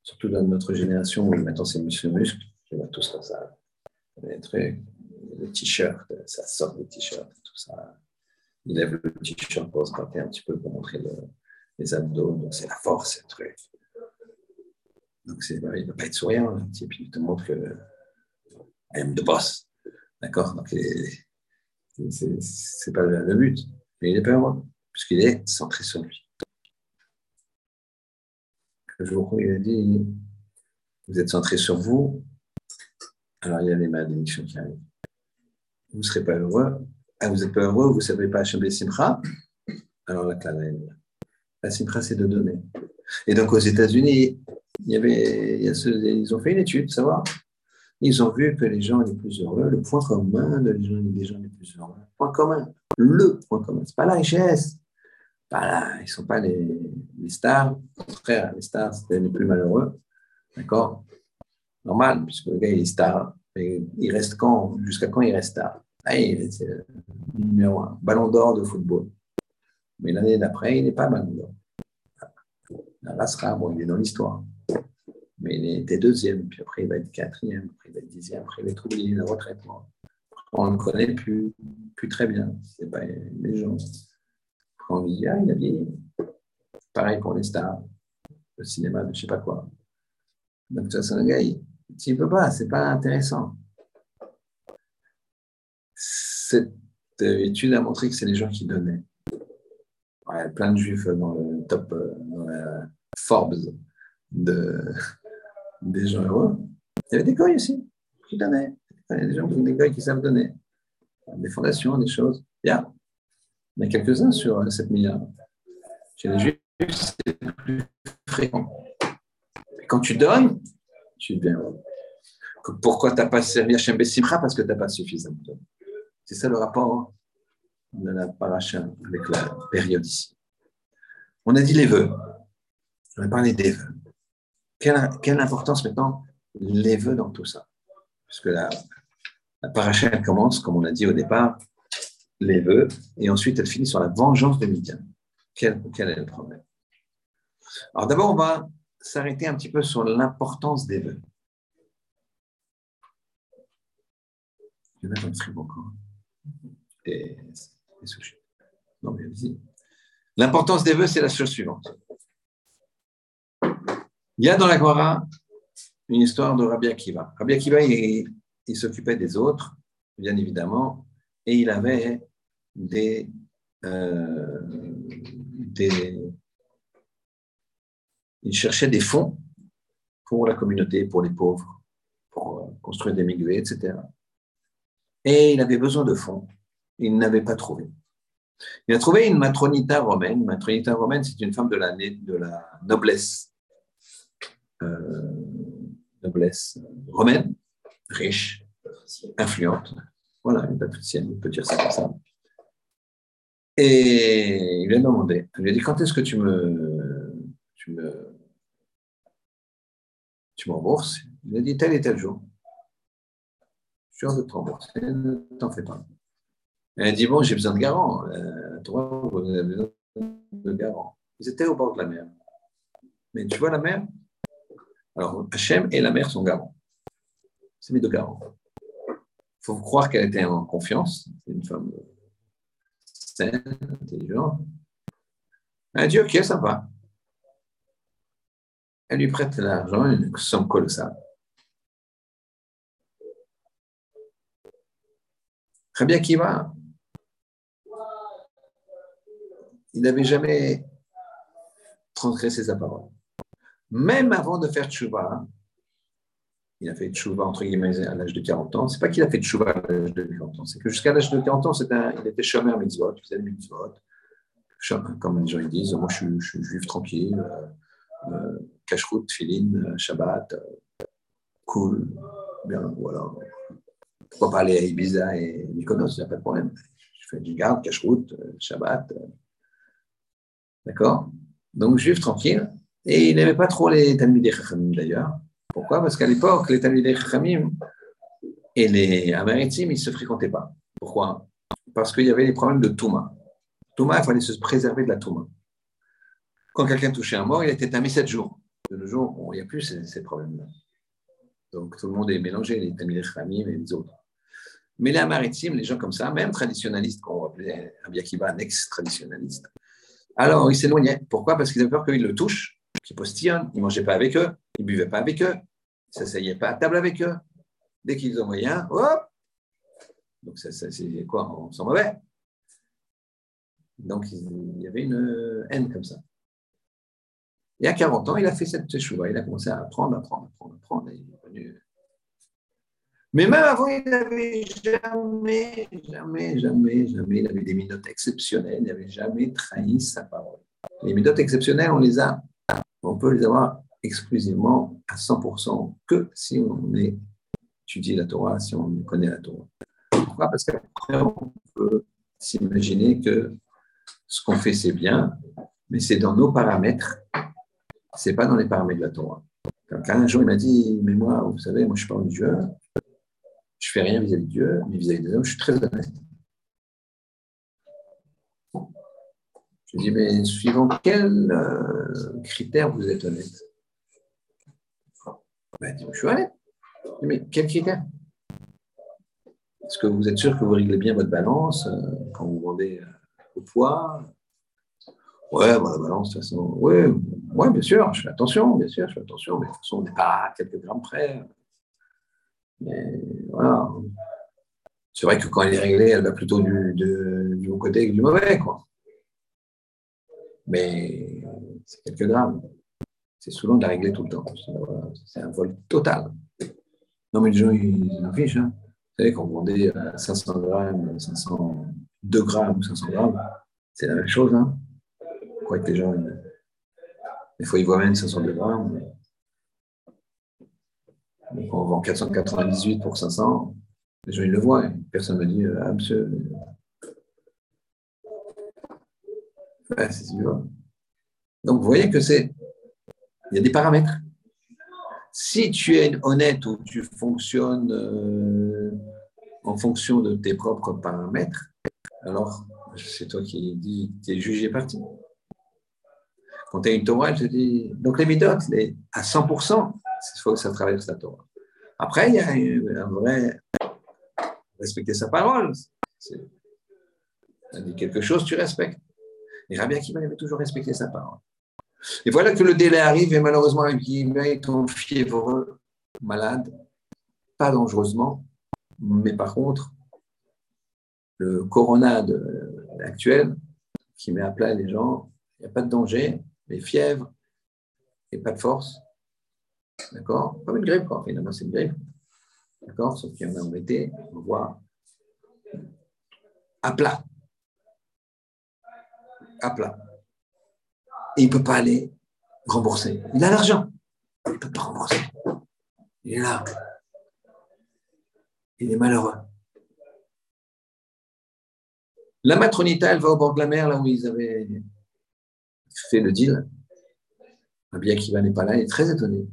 Surtout dans notre génération où maintenant c'est Monsieur Muscle, je vois tous comme ça. Les trucs, le t-shirt, ça sort des t-shirts, tout ça. Il lève le t-shirt pour se gratter un petit peu pour montrer les abdos. Donc c'est la force, truc. Donc c'est, il ne va pas être souriant, le type, il te montre que I am the boss. D'accord? Donc c'est pas le but. Mais il est pas heureux, puisqu'il est centré sur lui le jour où il a dit Vous êtes centré sur vous, alors il y a les malédictions qui arrivent. Vous ne serez pas heureux. Ah, vous n'êtes pas heureux, vous ne savez pas acheter Simcha Alors la La Simcha, c'est de donner. Et donc aux États-Unis, avait, ils ont fait une étude, savoir. Ils ont vu que les gens les plus heureux, le point commun de les gens, des gens les plus heureux, le point commun, le point commun, c'est pas la richesse, pas ils ne sont pas les, les stars, frère, les stars, c'était les plus malheureux, d'accord? Normal, puisque le gars il est star, il reste quand Jusqu'à quand il reste star? Ah, il est numéro un, ballon d'or de football. Mais l'année d'après, il n'est pas ballon d'or. Là, sera, bon, il est dans l'histoire. Mais il était deuxième, puis après il va être quatrième, après il va être dixième, après il va être oublié, la retraite. On ne le connaît plus, plus très bien. C'est pas les gens. on dit, ah, il a vieilli. Pareil pour les stars, le cinéma, je ne sais pas quoi. Donc, ça, c'est un gars, tu ne peux pas, c'est pas intéressant. Cette étude a montré que c'est les gens qui donnaient. Ouais, plein de juifs dans le top euh, Forbes de, des gens heureux. Il y avait des goy aussi qui donnaient. Il y a des gens des goy qui savent donner. Des fondations, des choses. Il y a quelques-uns sur 7 milliards. Chez les juifs, c'est plus fréquent. Quand tu donnes, tu heureux. Pourquoi tu n'as pas servi Hachem Bessimcha Parce que tu n'as pas suffisamment donné. C'est ça le rapport de la paracha avec la période ici. On a dit les vœux. On a parlé des vœux. Quelle, importance maintenant les vœux dans tout ça? Puisque la, la paracha, elle commence, comme on a dit au départ, les vœux, et ensuite elle finit sur la vengeance de Midian. Quel est le problème? Alors d'abord, on va s'arrêter un petit peu sur l'importance des vœux. Il encore. Non. L'importance des vœux, c'est la chose suivante. Il y a dans la Gemara une histoire de Rabbi Akiva. Rabbi Akiva, il, s'occupait des autres, bien évidemment, et il avait des, euh, des, Il cherchait des fonds pour la communauté, pour les pauvres, pour construire des miguets, etc. Et il avait besoin de fonds. Il n'avait pas trouvé. Il a trouvé une matronita romaine. Matronita romaine, c'est une femme de la, noblesse euh, noblesse romaine, riche, influente. Voilà, une patricienne, on peut dire ça comme ça. Et il lui a demandé, il lui a dit, quand est-ce que tu me, tu rembourses Il a dit tel et tel jour. Je suis sûr de te rembourser, ne t'en fais pas. Elle a dit, bon, j'ai besoin de garant. Euh, toi, vous avez besoin de garant. Ils étaient au bord de la mer. Mais tu vois la mer? Alors, Hachem et la mère sont garants. C'est mes deux garants. Il faut croire qu'elle était en confiance. C'est une femme saine, intelligente. Elle dit Ok, ça va. Elle lui prête l'argent, une somme colossale. Très bien qui va. Il n'avait jamais transgressé sa parole même avant de faire tchouva, il a fait tchouva entre guillemets à l'âge de 40 ans. C'est pas qu'il a fait tchouva à l'âge de 40 ans, c'est que jusqu'à l'âge de 40 ans, il était shomer mitzvot, il faisait mitzvot. Comme les gens ils disent, moi je suis, juif tranquille, euh, cacheroute, filine, Shabbat, euh, cool, bien, voilà. Pourquoi pas aller à Ibiza et Mykonos, il n'y a pas de problème. Je fais du garde, cacheroute, euh, Shabbat. D'accord? Donc juif tranquille. Et il n'aimait pas trop les Talmidei Chachamim d'ailleurs. Pourquoi? Parce qu'à l'époque, les Talmidei Chachamim et les Améritim, ils ne se fréquentaient pas. Pourquoi? Parce qu'il y avait les problèmes de Touma. Touma, il fallait se préserver de la Touma. Quand quelqu'un touchait un mort, il était tamé sept jours. De nos jours, il n'y a plus ces, problèmes-là. Donc tout le monde est mélangé, les Talmidei Chachamim et les autres. Mais les Améritim, les gens comme ça, même traditionnalistes, qu'on appelait Rabbi Akiva un ex-traditionnaliste, alors ils s'éloignaient. Pourquoi? Parce qu'ils avaient peur qu'ils le touchent qui postillonnent, ils ne mangeaient pas avec eux, ils ne buvaient pas avec eux, ils ne s'asseyaient pas à table avec eux. Dès qu'ils ont moyen, hop Donc, c'est quoi? On sent mauvais. Donc, il y avait une haine comme ça. Et à 40 ans, il a fait cette chouva. Il a commencé à apprendre, apprendre, apprendre, apprendre. Mais même avant, il n'avait jamais, jamais, jamais, jamais, il avait des minutes exceptionnelles. Il n'avait jamais trahi sa parole. Les minutes exceptionnelles, on les a on peut les avoir exclusivement à 100% que si on est étudie la Torah si on connaît la Torah. Pourquoi? Parce qu'après, on peut s'imaginer que ce qu'on fait, c'est bien, mais c'est dans nos paramètres, c'est pas dans les paramètres de la Torah. Un jour, il m'a dit, mais moi, vous savez, moi, je suis pas Dieu, je fais rien vis-à-vis de Dieu, mais vis-à-vis des hommes, je suis très honnête. Je dis, mais suivant quel euh, critère vous êtes honnête? Ben, Je suis honnête. Mais quel critère? Est-ce que vous êtes sûr que vous réglez bien votre balance euh, quand vous vendez euh, au poids? Ouais, la balance, de toute façon, ouais, bien sûr, je fais attention, bien sûr, je fais attention, mais de toute façon, on n'est pas à quelques grammes près. Mais voilà. C'est vrai que quand elle est réglée, elle va plutôt du, du bon côté que du mauvais, quoi. Mais c'est quelques grammes. C'est souvent de la régler tout le temps. C'est un vol total. Non, mais les gens, ils en fichent. Hein. Vous savez, quand vous vendez 500 grammes, 500, 2 grammes ou 500 grammes, c'est la même chose. Hein. Je que les gens, des fois, ils voient même 502 grammes. Donc, on vend 498 pour 500. Les gens, ils le voient. Personne ne me dit, ah, monsieur. Ouais, c'est Donc, vous voyez que c'est. Il y a des paramètres. Si tu es honnête ou tu fonctionnes euh, en fonction de tes propres paramètres, alors c'est toi qui dis, tu es jugé parti. Quand tu as une Torah, je dis. Donc, les les, à 100%, il faut que ça traverse la Torah. Après, il y a un vrai respecter sa parole. Elle dit quelque chose, tu respectes. Et Rabbi Akiva avait toujours respecté sa parole. Et voilà que le délai arrive et malheureusement, Rabbi est ton fiévreux, malade, pas dangereusement, mais par contre, le corona actuel qui met à plat les gens, il n'y a pas de danger, mais fièvre et pas de force. D'accord? Comme une grippe, quoi. Finalement, c'est une grippe. D'accord? Sauf qu'il y en a en on voit à plat. À plat. Et il ne peut pas aller rembourser. Il a l'argent. Il ne peut pas rembourser. Il est là. Il est malheureux. La matronita, elle va au bord de la mer, là où ils avaient fait le deal. Bien qu'il n'est pas là, il est très étonné.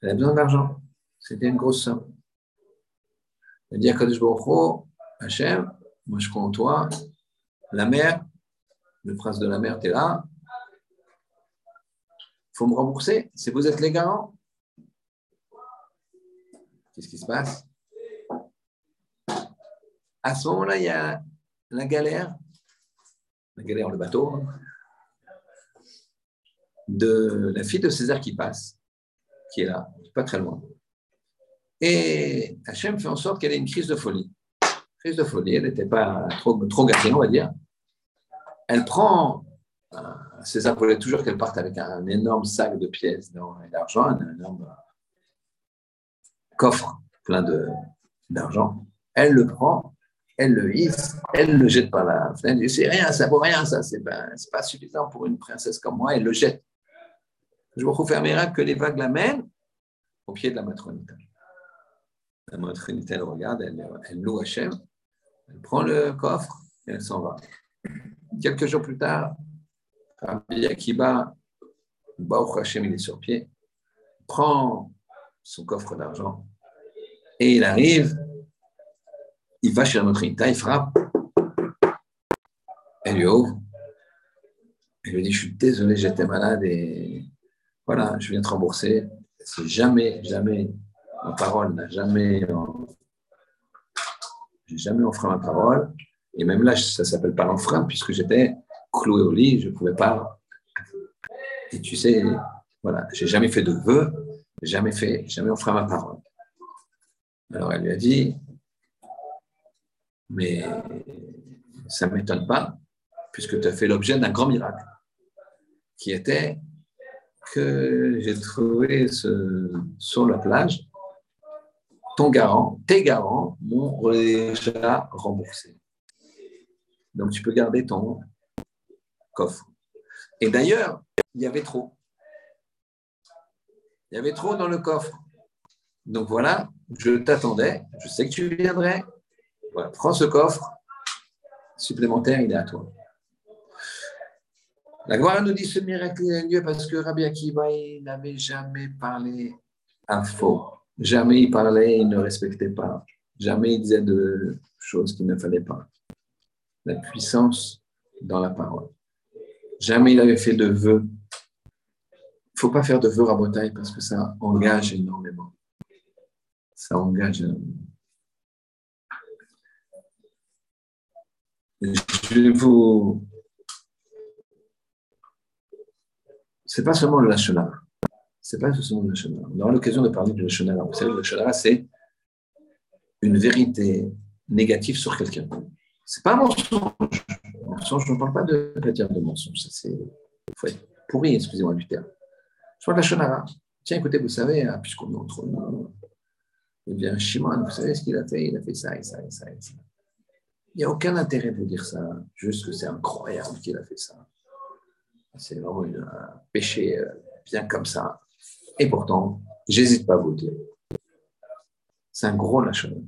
Elle a besoin d'argent. C'était une grosse somme. Elle dit à Kadosh Hachem, moi je crois en toi, la mer, le prince de la mer, tu es là, il faut me rembourser, si vous êtes les garants. Qu'est-ce qui se passe? À ce moment-là, il y a la galère, la galère, le bateau, hein, de la fille de César qui passe, qui est là, pas très loin. Et Hachem fait en sorte qu'elle ait une crise de folie. Crise de folie, elle n'était pas trop, gâtée, on va dire. Elle prend, César voulait toujours qu'elle parte avec un, énorme sac de pièces d'argent, un énorme coffre plein d'argent. Elle le prend, elle le hisse, elle le jette par la fenêtre. C'est rien, ça vaut rien, ça, c'est pas, pas suffisant pour une princesse comme moi. Elle le jette. Je vous faire que les vagues l'amènent au pied de la matronité. La matronité, elle regarde, elle, loue Hachem, elle prend le coffre et elle s'en va. Quelques jours plus tard, Rabbi Akiba, Baruch Hachem, il est sur pied, prend son coffre d'argent et il arrive, il va chez la matronité, il frappe, elle lui ouvre, elle lui dit, je suis désolé, j'étais malade et voilà, je viens te rembourser. C'est jamais, jamais ma parole n'a jamais. J'ai jamais enfreint ma parole. Et même là, ça ne s'appelle pas l'enfreint, puisque j'étais cloué au lit, je ne pouvais pas. Et tu sais, voilà, j'ai jamais fait de vœux, jamais fait, jamais enfreint ma parole. Alors elle lui a dit, mais ça ne m'étonne pas, puisque tu as fait l'objet d'un grand miracle, qui était que j'ai trouvé sur la plage ton garant, tes garants m'ont déjà remboursé. Donc tu peux garder ton coffre. Et d'ailleurs, il y avait trop. Il y avait trop dans le coffre. Donc voilà, je t'attendais, je sais que tu viendrais. Voilà, prends ce coffre supplémentaire, il est à toi. La gloire nous dit ce miracle a lieu parce que Rabbi Akiva n'avait jamais parlé à faux. Jamais il parlait, il ne respectait pas. Jamais il disait de choses qu'il ne fallait pas. La puissance dans la parole. Jamais il avait fait de vœux. Il ne faut pas faire de vœux rabotaille parce que ça engage énormément. Ça engage énormément. Je vous c'est pas seulement le Lachonara. C'est pas seulement le Lachonara. On aura l'occasion de parler du Lachonara. Vous savez, le Lachonara, c'est une vérité négative sur quelqu'un. C'est pas un mensonge. mensonge, je ne parle pas de, dire de mensonge. Ça, c'est, faut pourri, excusez-moi du terme. Je parle de. Tiens, écoutez, vous savez, hein, puisqu'on est entre nous, eh bien, Shimon, vous savez ce qu'il a fait? Il a fait ça et ça et ça et ça. Il n'y a aucun intérêt de vous dire ça, juste que c'est incroyable qu'il a fait ça. C'est vraiment un péché euh, bien comme ça. Et pourtant, j'hésite pas à vous le dire. C'est un gros lâchement.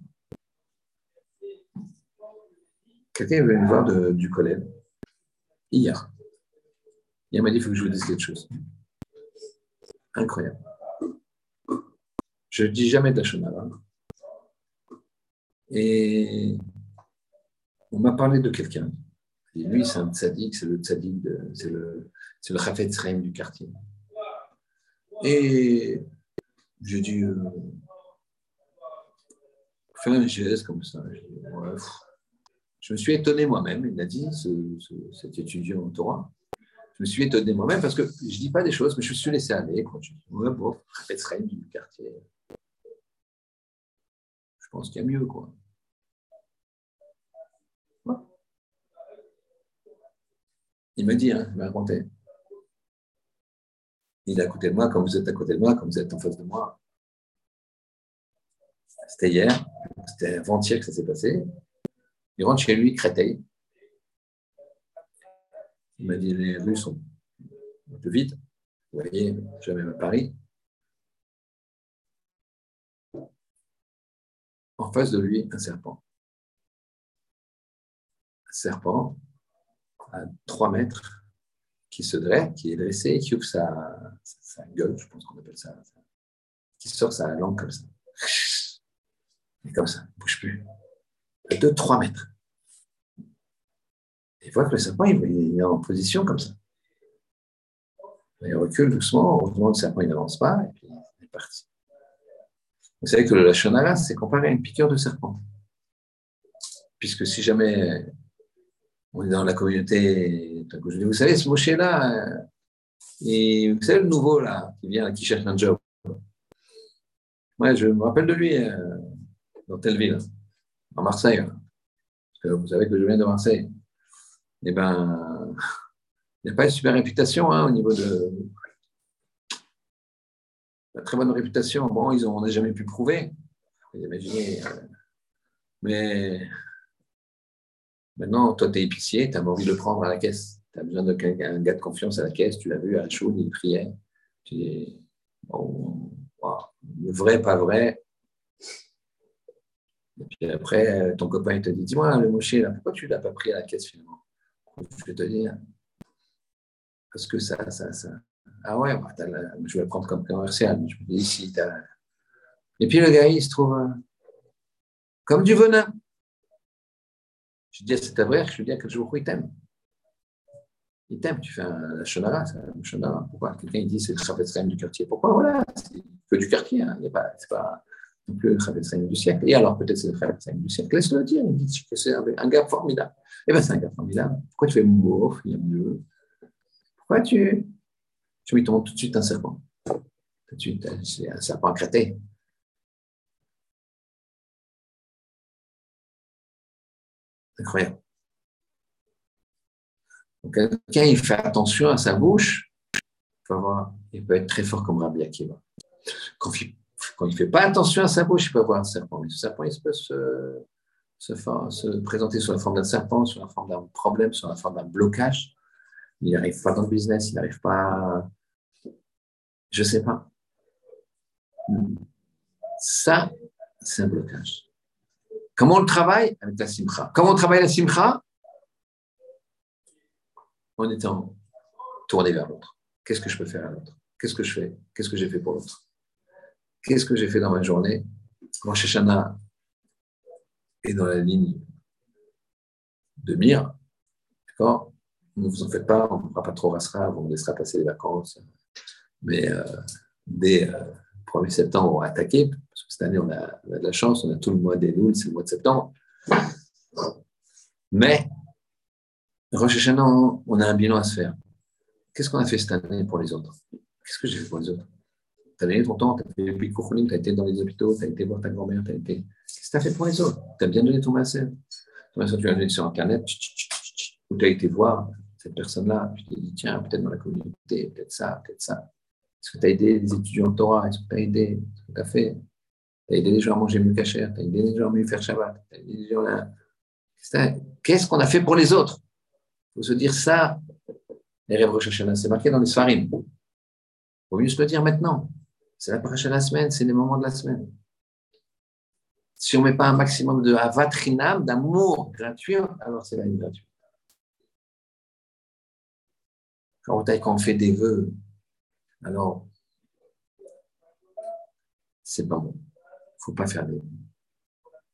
Quelqu'un venu me voir du collège hier. Il m'a dit il faut que je vous dise quelque chose. Incroyable. Je ne dis jamais de la Et on m'a parlé de quelqu'un et lui, c'est un tzaddik, c'est le tzaddik, c'est le, c'est le du quartier. Et je dis, euh, fais un geste comme ça. Je, me suis étonné moi-même, il a dit, cet étudiant en Torah. Je me suis étonné moi-même parce que je ne dis pas des choses, mais je me suis laissé aller. Quoi. Je dis, bon, du quartier. Je pense qu'il y a mieux, quoi. Il me dit, hein, il m'a raconté. Il est à côté de moi, comme vous êtes à côté de moi, comme vous êtes en face de moi. C'était hier, c'était avant-hier que ça s'est passé. Il rentre chez lui, Créteil. Il m'a dit les rues sont un peu vides. Vous voyez, jamais à Paris. En face de lui, un serpent. Un serpent à 3 mètres qui se dresse, qui est dressé, qui ouvre sa, gueule, je pense qu'on appelle ça, qui sort sa langue comme ça. Et comme ça, ne bouge plus. À 2-3 mètres. Et il voit que le serpent, il est en position comme ça. Il recule doucement, heureusement le serpent n'avance pas, et puis il est parti. Vous savez que le lachonara, c'est comparé à une piqûre de serpent. Puisque si jamais on est dans la communauté. Vous savez, ce Moshe-là, et vous savez le nouveau là, qui vient, qui cherche un job. Moi, je me rappelle de lui euh, dans telle ville, en Marseille. Parce que vous savez que je viens de Marseille. Eh bien, il n'y a pas une super réputation hein, au niveau de. La très bonne réputation. Bon, ils ont, on n'a jamais pu prouver. Vous imaginez. Euh, mais Maintenant, toi, tu es épicier, tu as envie de le prendre à la caisse. Tu as besoin d'un gars de confiance à la caisse, tu l'as vu à la chaude, il priait. Tu le vrai, pas vrai. Et puis après, ton copain il te dit Dis-moi, le moché, pourquoi tu ne l'as pas pris à la caisse finalement? Je vais te dire Parce que ça, ça, ça. Ah ouais, bah, je vais le prendre comme commercial. Je me dis si Et puis le gars, il se trouve euh, comme du venin. Je dis à cet vrai, je lui dis à quel jour il t'aime. Il t'aime, tu fais un shonara, c'est un shonara. Pourquoi Quelqu'un dit c'est le Chavetz du quartier. Pourquoi? Voilà, c'est que du quartier, hein. pas, c'est pas plus le Chavetz du siècle. Et alors peut-être c'est le Chavetz du siècle. Laisse-le dire, il dit que c'est un gars formidable. Eh bien c'est un gars formidable. Pourquoi tu fais mouvoir Il y a mieux. Pourquoi tu. Tu lui tombes tout de suite un serpent? Tout de suite, c'est un serpent crêté. Incroyable. Donc, quelqu'un, il fait attention à sa bouche, il peut être très fort comme Rabbi Akiva. Quand il ne fait pas attention à sa bouche, il peut avoir un serpent. Mais ce serpent, il peut se, se, présenter sous la forme d'un serpent, sous la forme d'un problème, sous la forme d'un blocage. Il n'arrive pas dans le business, il n'arrive pas. Je ne sais pas. Ça, c'est un blocage. Comment on le travaille Avec la simcha? Comment on travaille la simcha? En étant tourné vers l'autre. Qu'est-ce que je peux faire à l'autre? Qu'est-ce que je fais? Qu'est-ce que j'ai fait pour l'autre? Qu'est-ce que j'ai fait dans ma journée? Rosh Hashanah est dans la ligne de mire. D'accord? Ne vous en faites pas, on ne fera pas trop Rasra, on laissera passer les vacances. Mais euh, dès euh, 1er septembre, on va attaquer, parce que cette année, on a, de la chance, on a tout le mois des c'est le mois de septembre. Mais, Rosh Hashanah, on a un bilan à se faire. Qu'est-ce qu'on a fait cette année pour les autres? Qu'est-ce que j'ai fait pour les autres? Tu as donné ton temps, tu as fait le tu as été dans les hôpitaux, tu as été voir ta grand-mère, tu as été. Qu'est-ce que tu as fait pour les autres? Tu as bien donné ton masseur. Ton masseur, tu l'as donné sur Internet, ou tu as été voir cette personne-là, tu t'es dit, tiens, peut-être dans la communauté, peut-être ça, peut-être ça. Est-ce que tu as aidé les étudiants de Torah? Est-ce que tu as aidé Est-ce que tu as fait Tu as aidé les gens à manger mieux cachère Tu as aidé les gens à mieux faire Shabbat? Gens. Qu'est-ce qu'on a fait pour les autres? Il faut se dire ça, les rêves c'est marqué dans les Sfarim. Il vaut mieux se le dire maintenant. C'est la la semaine, c'est les moments de la semaine. Si on ne met pas un maximum de avatrinam, d'amour gratuit, alors c'est la vie gratuite. Quand on fait des vœux, alors, c'est pas bon. Il ne faut pas faire des.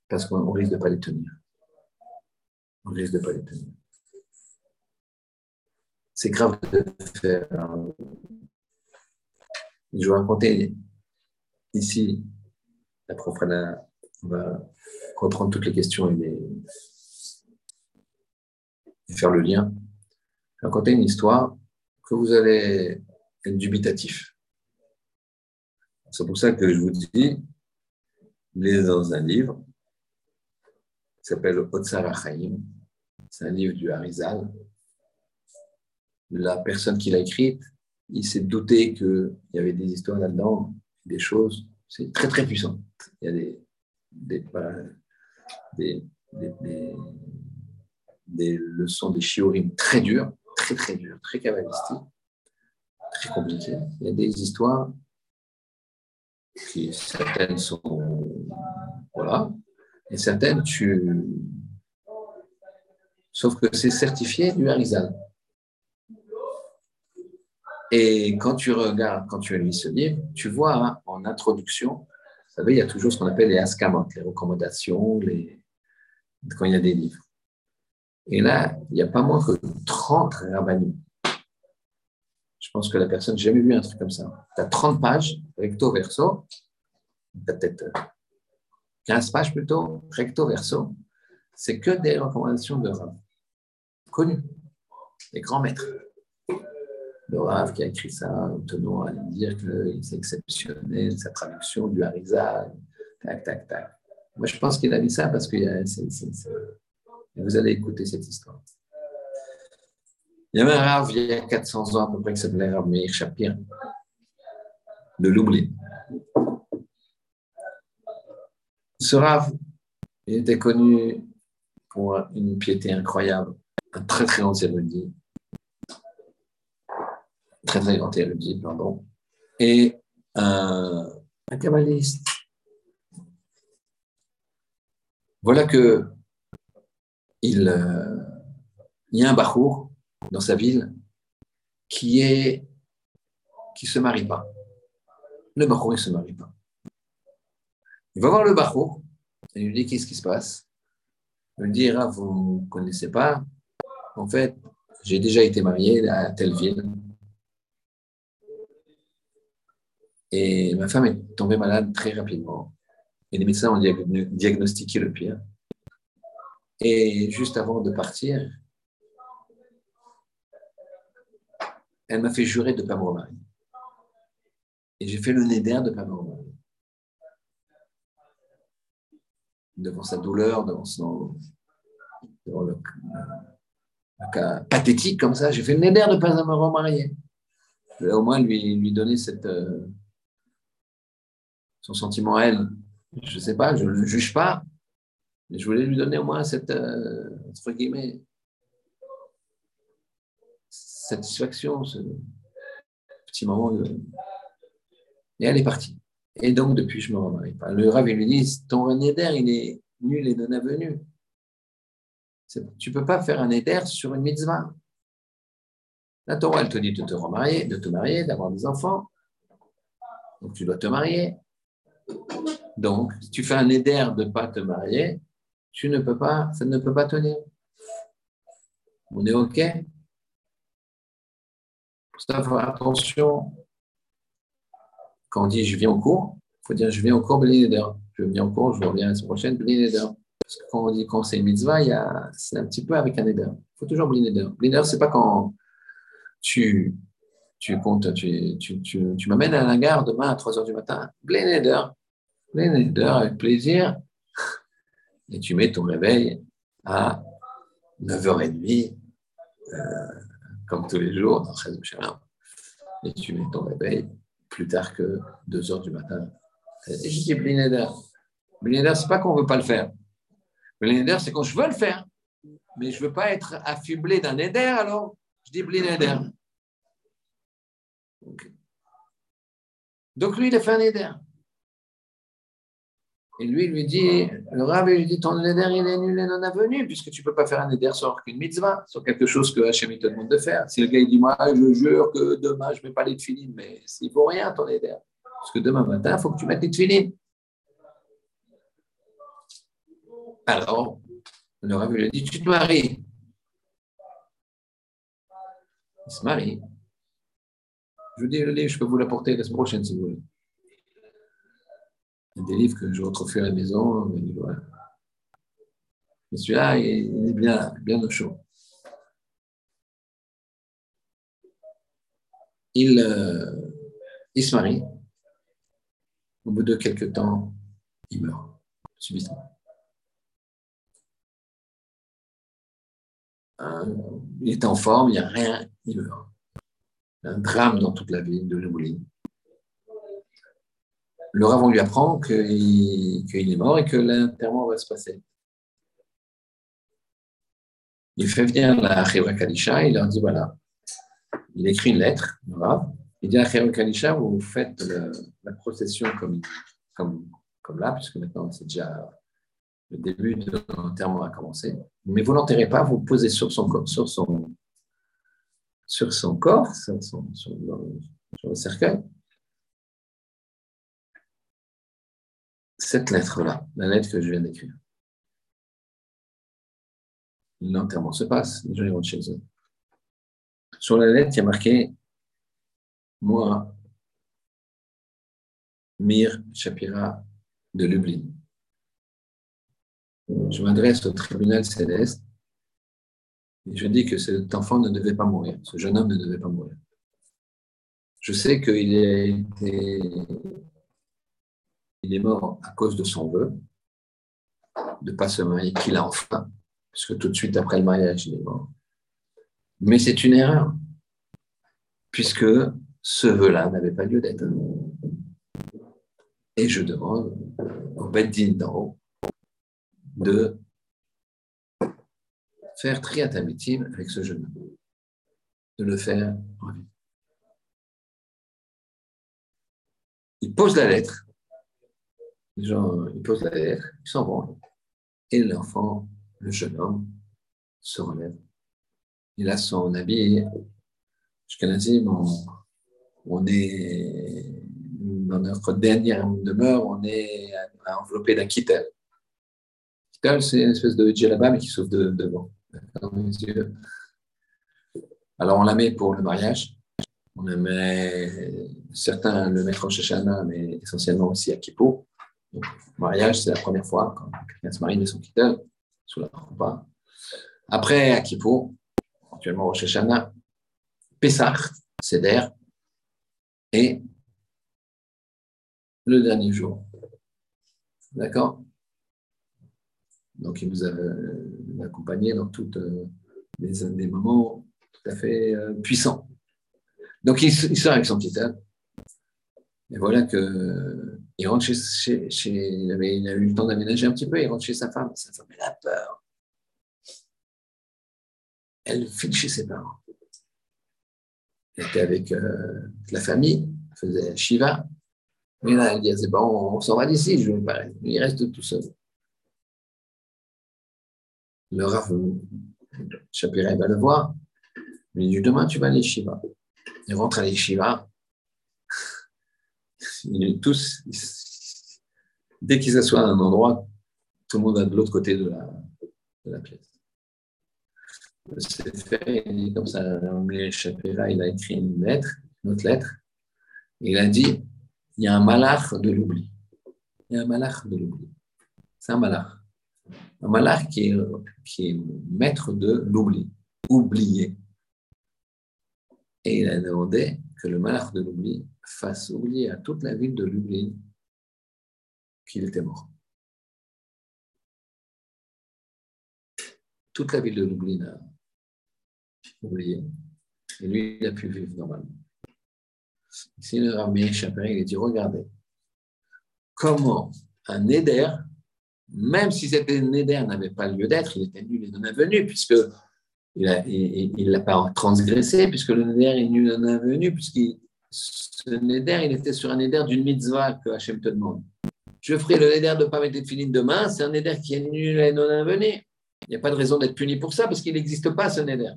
Parce qu'on risque de ne pas les tenir. On risque de ne pas les tenir. C'est grave de faire. Je vais raconter ici, la prof va reprendre toutes les questions et, faire le lien. Je vais raconter une histoire que vous allez dubitatif. C'est pour ça que je vous dis, lisez dans un livre qui s'appelle Otsar Achaim. C'est un livre du Harizal. La personne qui l'a écrite, il s'est douté qu'il y avait des histoires là-dedans, des choses. C'est très, très puissant. Il y a des, des, leçons, des shiurim très dures, très, très dures, très cabalistiques très compliqué. Il y a des histoires qui, certaines sont. Voilà. Et certaines, tu. Sauf que c'est certifié du Harizal. Et quand tu regardes, quand tu lis ce livre, tu vois hein, en introduction, vous savez, il y a toujours ce qu'on appelle les askamot, les recommandations, les... quand il y a des livres. Et là, il n'y a pas moins que 30 rabbinim je pense que la personne n'a jamais vu un truc comme ça. Tu as 30 pages, recto verso, peut-être 15 pages plutôt, recto verso. C'est que des recommandations de Rav, connus, des grands maîtres. Le qui a écrit ça, tenant à dire que c'est exceptionnel, sa traduction du Harizal, tac, tac, tac. Moi, je pense qu'il a dit ça parce que vous allez écouter cette histoire. Il y avait un Rav il y a 400 ans à peu près qui s'appelait Rav Meir Shapir de Lublin. Ce Rav, il était connu pour une piété incroyable, un très très grand érudit, très très grand érudit, pardon, et un, un kabbaliste. Voilà que il, euh, y a un bachour dans sa ville qui est qui se marie pas. Le Bachour, ne se marie pas. Il va voir le Bachour et il lui dit qu'est-ce qui se passe? Il lui dit ah, vous ne connaissez pas? En fait, j'ai déjà été marié à telle ville. Et ma femme est tombée malade très rapidement. Et les médecins ont diagnostiqué le pire. Et juste avant de partir, elle m'a fait jurer de ne pas me remarier. Et j'ai fait le nez d'air de ne pas me remarier. Devant sa douleur, devant son devant le, cas pathétique comme ça, j'ai fait le nez d'air de ne pas me remarier. Je voulais au moins lui, lui donner cette, euh, son sentiment à elle. Je ne sais pas, je ne le juge pas, mais je voulais lui donner au moins cette, euh, entre guillemets, satisfaction, ce petit moment de... Et elle est partie. Et donc, depuis, je ne me remarie pas. Le Rav, il lui dit Ton Neder, il est nul et non avenu. Tu ne peux pas faire un Neder sur une mitzvah. La Torah, elle te dit de te remarier, de te marier, d'avoir des enfants. Donc, tu dois te marier. Donc, si tu fais un Neder de ne pas te marier, tu ne peux pas, ça ne peut pas tenir. On est OK? Ça, faire attention. Quand on dit je viens au cours, il faut dire je viens au cours Neder. Je viens au cours, je reviens la semaine prochaine, Neder. Parce que quand on dit quand c'est une mitzvah, c'est un petit peu avec un Neder. Il faut toujours Neder. Neder, ce n'est pas quand tu, tu comptes, tu, tu, tu, m'amènes à la gare demain à 3 h du matin, Blénéder, Blénéder, avec plaisir, et tu mets ton réveil à 9h30, euh, comme tous les jours dans 13 et tu mets ton réveil plus tard que 2 h du matin. Et je dis Blénéder. Blénéder, ce n'est pas qu'on ne veut pas le faire. Blénéder, c'est quand je veux le faire, mais je ne veux pas être affublé d'un éder, alors je dis Blénéder. Donc lui, il a fait un éder. Et lui, il lui dit, le Rav, lui dit, ton éder, il est nul et non avenu, puisque tu ne peux pas faire un éder sur une mitzvah, sur quelque chose que Hachem te demande de faire. Si le gars, il dit, moi, je jure que demain, je ne vais pas les tefilines, mais ne vaut rien, ton éder. Parce que demain matin, il faut que tu mettes les tefilines. Alors, le Rav lui dit, tu te maries. Il se marie. Je vous dis le livre, je peux vous l'apporter la semaine prochaine si vous voulez. Il y a des livres que je retrouve à la maison. Mais, voilà. celui-là, il est bien, bien au chaud. Il, euh, il se marie. Au bout de quelques temps, il meurt subitement. Euh, il est en forme, il n'y a rien, il meurt un drame dans toute la ville de Lemouline. Le Rav, lui apprend qu'il est mort et que l'enterrement va se passer. Il fait venir la Chevra Kadisha il leur dit voilà, il écrit une lettre, le. Il dit à Chevra Kadisha vous faites la procession comme, comme, comme là, puisque maintenant c'est déjà le début de l'enterrement a commencé. Mais vous n'enterrez pas, vous posez sur son, sur son, sur son corps, sur, le cercueil, cette lettre-là, la lettre que je viens d'écrire. L'enterrement se passe, les gens chez eux. Sur la lettre, il y a marqué Moi, Mir Shapira de Lublin. Je m'adresse au tribunal céleste je dis que cet enfant ne devait pas mourir, ce jeune homme ne devait pas mourir. Je sais qu'il est, il est mort à cause de son vœu, de ne pas se marier, qu'il a enfin, puisque tout de suite après le mariage, il est mort. Mais c'est une erreur, puisque ce vœu-là n'avait pas lieu d'être. Et je demande au Beddin d'en haut de faire triatamitim avec ce jeune homme, de le faire en vie. Il pose la lettre, les gens, ils posent la lettre, ils s'en vont, et l'enfant, le jeune homme, se relève. Il a son habit, je on, on est dans notre dernière demeure, on est enveloppé d'un kittel. Kittel, c'est une espèce de djellaba, mais qui s'ouvre devant. Alors, on la met pour le mariage. On la met, certains le mettent en Shashana, mais essentiellement aussi à Kippo. Mariage, c'est la première fois quand quelqu'un se marie, met son kittel sous la repas. Après, à Kippo, actuellement au Shashana, Pessah, Seder, et le dernier jour. D'accord? Donc, il nous a euh, accompagnés dans tous euh, des, moments tout à fait euh, puissants. Donc, il, sort avec son petit. Et voilà que il rentre chez, chez, il, avait, il, a eu le temps d'aménager un petit peu, il rentre chez sa femme. Sa femme, elle a peur. Elle file chez ses parents. Elle était avec la famille, elle faisait Shiva. Et là, elle dit, c'est bon, on, s'en va d'ici, je vais Il reste tout seul. Le Rav Shapira, va le voir. Il dit, demain, tu vas à l'Eshiva. Il rentre à l'Eshiva. Tous, dès qu'ils s'assoient à un endroit, tout le monde est de l'autre côté de la, pièce. C'est fait, comme ça, Shapira, il a écrit une lettre, une autre lettre. Il a dit, il y a un malach de l'oubli. Il y a un malach de l'oubli. C'est un malach. Un malach qui est, qui est maître de l'oubli, oublier. Et il a demandé que le malach de l'oubli fasse oublier à toute la ville de Lublin qu'il était mort. Toute la ville de Lublin a oublié. Et lui, il a pu vivre normalement. Ici, le Rabbi Chaperin, il a dit, regardez, comment un éder, même si cet éder n'avait pas lieu d'être, il était nul et non avenu, puisque il l'a pas transgressé, puisque le néder est nul non avenu, puisque ce néder, il était sur un néder d'une mitzvah que Hachem te demande. Je ferai le néder de ne pas mettre de filines demain, c'est un néder qui est nul et non avenu. Il n'y a pas de raison d'être puni pour ça, parce qu'il n'existe pas ce néder.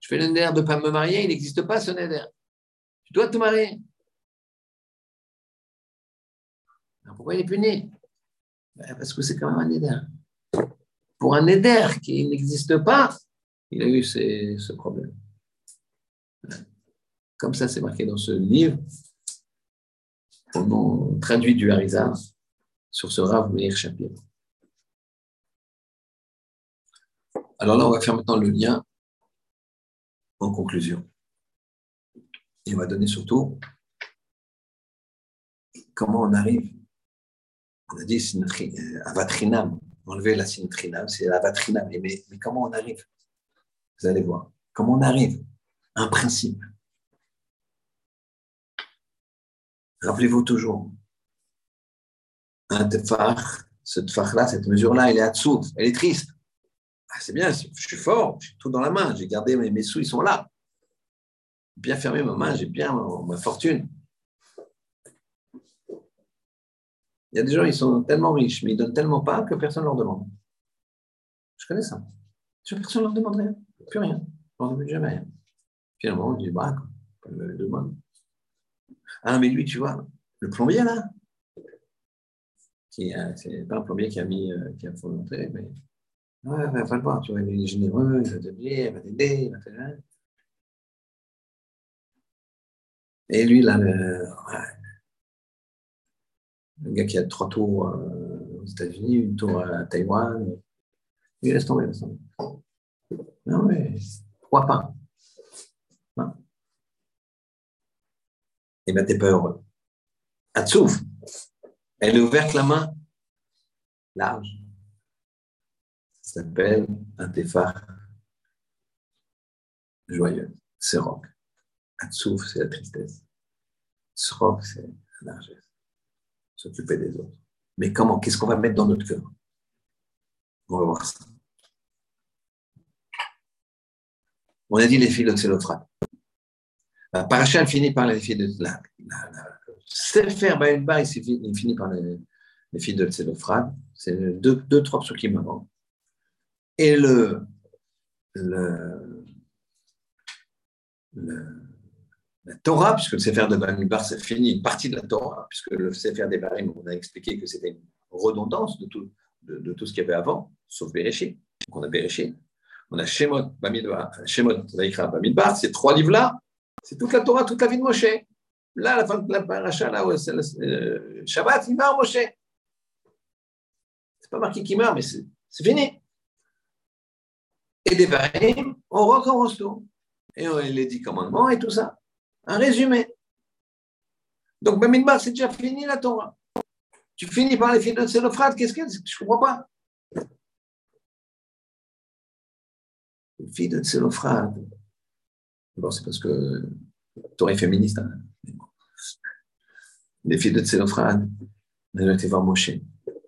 Je fais le néder de ne pas me marier, il n'existe pas ce néder. Tu dois te marier. pourquoi il est puni? Ben, Parce que c'est quand même un néder. Pour un néder qui n'existe pas, il a eu ce problème. Comme ça, c'est marqué dans ce livre, au nom traduit du Harizah, sur ce Rav Meir Shapir. Alors là, on va faire maintenant le lien en conclusion. Et on va donner surtout comment on arrive. On a dit avatrinam, enlever la sinatrinam, c'est avatrinam. Mais, mais comment on arrive? Vous allez voir. Comment on arrive? Un principe. Rappelez-vous toujours, un tefar, ce tefar-là, cette mesure-là, elle est à-dessous, elle est triste. Ah, c'est bien, je suis fort, j'ai tout dans la main, j'ai gardé mes, sous, ils sont là. Bien fermé ma main, j'ai bien ma fortune. Il y a des gens, ils sont tellement riches, mais ils donnent tellement pas que personne ne leur demande. Je connais ça. Personne ne leur demande rien, plus rien. On ne demande jamais rien. Finalement, on dit, bah, on me demande. Ah, mais lui, tu vois, le plombier là, qui c'est pas un plombier qui a mis, euh, qui a volonté, mais Ouais, il va le voir, tu vois, il est généreux, il va t'aider, il va t'aider, il va t'aider. Et lui, là, le, gars qui a trois tours euh, aux États-Unis, une tour à Taïwan, il laisse tomber, laisse tomber. Non, mais trois pas. Non. Et bien, t'es pas heureux. Atsouf, elle est ouverte la main, large s'appelle un joyeux. Serok. Atsouf, c'est la tristesse. Serok, c'est la largesse. S'occuper des autres. Mais comment Qu'est-ce qu'on va mettre dans notre cœur? On va voir ça. On a dit les filles de Tselophrate. La finit par les filles de. La, la, la, Sefer il finit par les, filles de. C'est deux, deux, trois qui m'avancent. Et le, le, la Torah, puisque le Sefer de Bamidbar, c'est fini, une partie de la Torah, puisque le Sefer des Barim, on a expliqué que c'était une redondance de tout, de, tout ce qu'il y avait avant, sauf Bereshit. Donc on a Bereshit. On a Shemot, Bamidbar, Shemot, Bamidbar, ces trois livres-là, c'est toute la Torah, toute la vie de Moshe. Là, à la fin de la paracha, là, c'est le Shabbat, il meurt Moshe. C'est pas marqué qu'il meurt, mais c'est fini et des Barim, on recommence tout. Et on les dix commandements et tout ça. Un résumé. Donc, Bamidbar, c'est déjà fini la Torah. Tu finis par les filles de Sélophrat, qu'est-ce que Je ne comprends pas. Les filles de Sélophrat. Bon, c'est parce que Torah est féministe. Hein. Les filles de Sélophrat, elles ont été voir Moshe.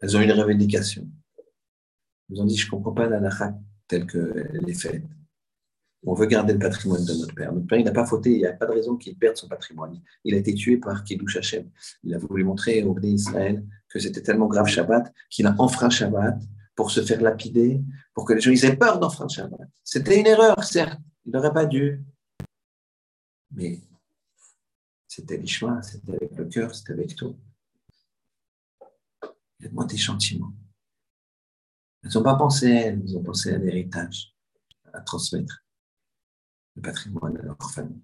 Elles ont eu une revendication. Elles ont dit Je ne comprends pas la telle qu'elle est faite. On veut garder le patrimoine de notre père. Notre père, il n'a pas fauté, il n'y a pas de raison qu'il perde son patrimoine. Il a été tué par Kiddush Hashem. Il a voulu montrer au Bnei Israël que c'était tellement grave Shabbat qu'il a enfreint Shabbat pour se faire lapider, pour que les gens aient peur d'enfreindre Shabbat. C'était une erreur, certes. Il n'aurait pas dû. Mais c'était l'Ishma, c'était avec le cœur, c'était avec tout. Il a demandé gentiment. Elles n'ont pas pensé à elles, elles ont pensé à l'héritage, à transmettre le patrimoine à leur famille.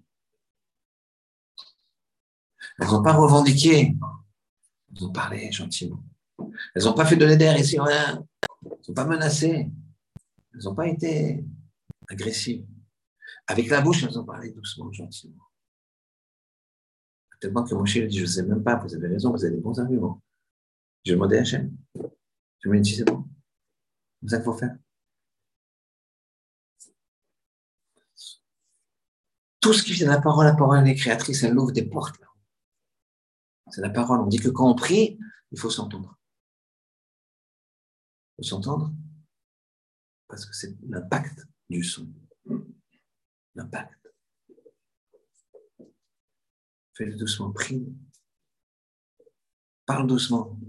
Elles n'ont pas revendiqué, elles ont parlé gentiment. Elles n'ont pas fait de l'aide ici, rien. Elles n'ont pas menacé. Elles n'ont pas été agressives. Avec la bouche, elles ont parlé doucement, gentiment. Tellement que Moshe lui dit, je ne sais même pas, vous avez raison, vous avez des bons arguments. Je vais demander à Hachem. Je me dis, c'est bon. C'est ça qu'il faut faire. Tout ce qui vient de la parole, la parole, elle est créatrice, elle ouvre des portes. C'est la parole. On dit que quand on prie, il faut s'entendre. Il faut s'entendre parce que c'est l'impact du son. L'impact. Fais-le doucement, prie. Parle doucement.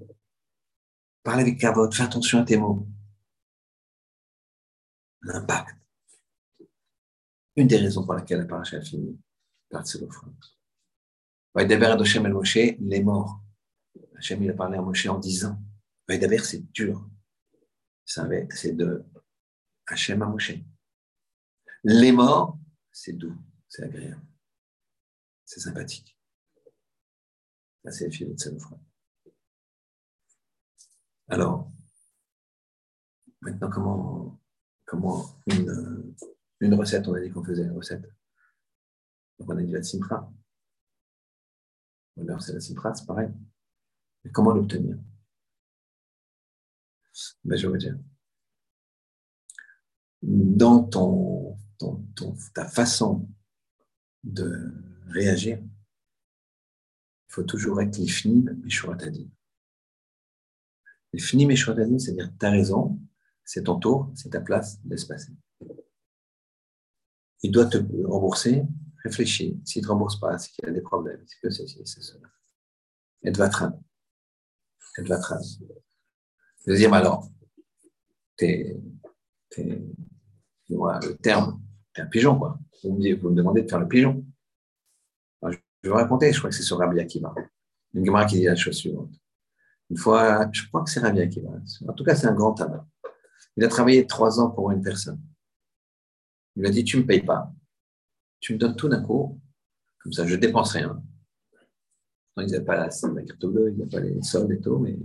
Parle avec cavote, fais attention à tes mots. L'impact. Une des raisons pour laquelle la paracha a fini par cette offrande. les morts. Hachem, il a parlé à Moshe en disant Vaidaber, c'est dur. C'est de Hachem à Moshe. Les morts, c'est doux, c'est agréable, c'est sympathique c'est le de cette Alors, maintenant, comment, comment une, une recette, on a dit qu'on faisait une recette. Donc, on a dit la simpra. Alors, c'est la simpra, c'est pareil. Mais comment l'obtenir? Ben, Je vais dire. Dans ton, ta façon de réagir, il faut toujours être l'ifnim et shuratadin. L'ifnim et shuratadin, c'est-à-dire tu as raison, c'est ton tour, c'est ta place, laisse passer. Il doit te rembourser, réfléchis. S'il ne te rembourse pas, c'est qu'il y a des problèmes, c'est que c'est c'est cela. Et va tram. Et va tram. Deuxième alors, t'es, t'es, le terme, t'es un pigeon, quoi. Vous me, demandez de faire le pigeon. Je vais raconter, je crois que c'est sur Rabbi Akiva. Une Gemara qui dit la chose suivante. Une fois, je crois que c'est Rabbi Akiva. En tout cas, c'est un grand tabac. Il a travaillé trois ans pour une personne. Il lui a dit Tu ne me payes pas. Tu me donnes tout d'un coup. Comme ça, je ne dépense rien. Il n'y a pas la, la carte bleue, il n'y a pas les soldes et tout, mais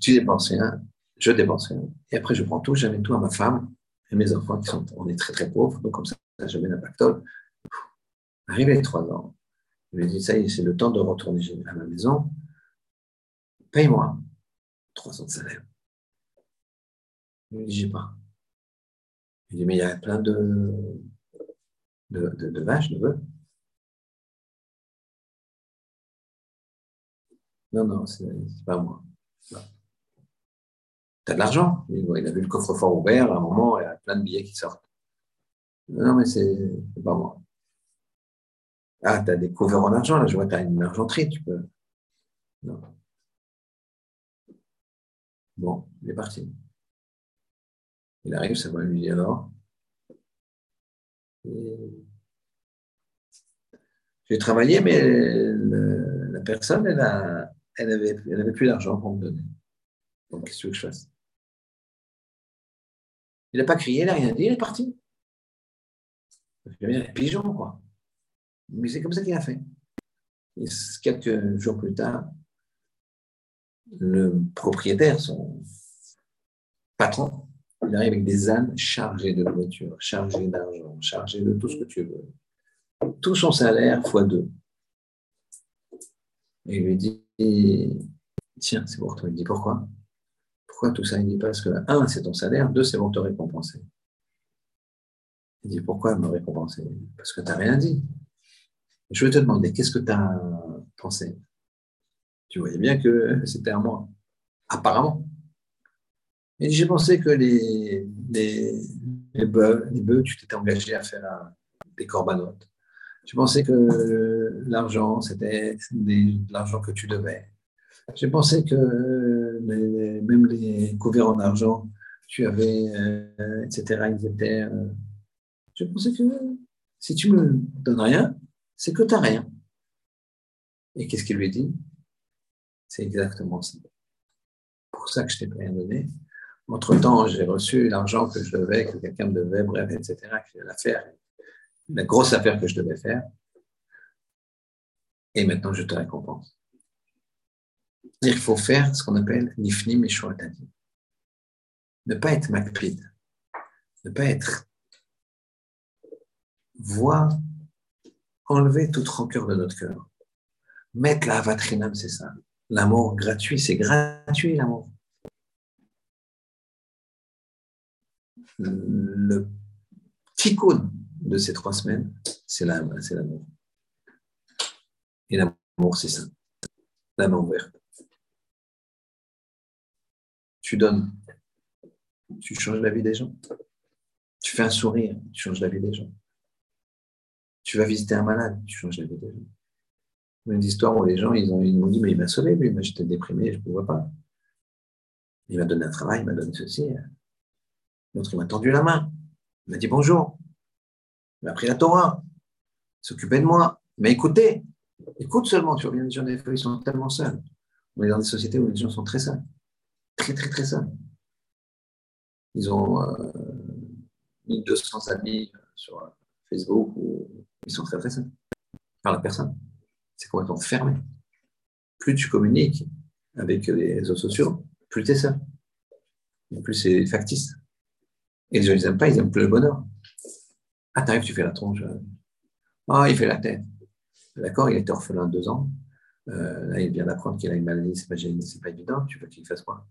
tu dépenses rien, je dépense rien. Et après, je prends tout, j'amène tout à ma femme et mes enfants qui sont, on est très très pauvres, donc comme ça, j'amène un pactole. Arrivé les trois ans, il lui dit, ça y est, c'est le temps de retourner à ma maison. Paye-moi trois ans de salaire. Il lui dit, j'ai pas. Il dit, mais il y a plein de, de, vaches, de bœufs. Non, non, c'est pas moi. Tu as de l'argent Il a vu le coffre-fort ouvert, à un moment, il y a plein de billets qui sortent. Non, mais c'est pas moi. Ah, tu as des couverts en argent, là, je vois, tu as une argenterie, tu peux. Non. Bon, il est parti. Il arrive, ça va lui dire alors. J'ai travaillé, mais la personne, elle elle avait plus d'argent pour me donner. Donc, qu'est-ce que je fasse? Il n'a pas crié, il n'a rien dit, il est parti. Il y a des pigeons, quoi. Mais c'est comme ça qu'il a fait. Et quelques jours plus tard, le propriétaire, son patron, il arrive avec des ânes chargées de nourriture, chargées d'argent, chargées de tout ce que tu veux. Tout son salaire fois deux. Et il lui dit Tiens, c'est pour toi. Il dit Pourquoi? Pourquoi tout ça? Il dit Parce que, un, c'est ton salaire, deux, c'est pour te récompenser. Il dit Pourquoi me récompenser? Parce que tu n'as rien dit. Je vais te demander, qu'est-ce que tu as pensé? Tu voyais bien que c'était à moi, apparemment. Et j'ai pensé que les, les bœufs, les bœufs tu t'étais engagé à faire des corbanotes. Tu pensais que l'argent, c'était de l'argent que tu devais. J'ai pensé que même les couverts en argent, tu avais, euh, etc., ils étaient. Euh, je pensais que si tu me donnes rien, c'est que tu n'as rien. Et qu'est-ce qu'il lui dit? C'est exactement ça. Pour ça que je t'ai rien donné. Entre-temps, j'ai reçu l'argent que je devais, que quelqu'un me devait, bref, etc., l'affaire, la grosse affaire que je devais faire. Et maintenant, je te récompense. Il faut faire ce qu'on appelle nifnim et Ne pas être makpid. Ne pas être. Voir, enlever toute rancœur de notre cœur. Mettre la vatrinam, c'est ça. L'amour gratuit, c'est gratuit l'amour. Le petit de ces trois semaines, c'est l'amour. Et l'amour, c'est ça. La main ouverte. Tu donnes. Tu changes la vie des gens. Tu fais un sourire, tu changes la vie des gens. Tu vas visiter un malade, tu changes la vie des gens. Une histoire où les gens, ils, ont, ils m'ont dit, mais il m'a sauvé, lui, j'étais déprimé, je ne pouvais pas. Il m'a donné un travail, il m'a donné ceci. L'autre, il m'a tendu la main. Il m'a dit bonjour. Il m'a pris la Torah. Il s'occupait de moi. Il m'a écouté. Écoute seulement, tu bien, les gens, des ils sont tellement seuls. On est dans des sociétés où les gens sont très seuls. Très, très, très seuls. Ils ont euh, 1200 amis sur Facebook ou ils sont très, très seuls. Par la personne. C'est complètement fermé. Plus tu communiques avec les réseaux sociaux, plus tu es seul. plus c'est factice. Et les gens, ils n'aiment pas, ils n'aiment plus le bonheur. Ah, t'arrives, tu fais la tronche. Ah, il fait la tête. D'accord, il était orphelin deux ans. Euh, là, il vient d'apprendre qu'il a une maladie, c'est pas, pas évident. Tu veux qu'il fasse quoi?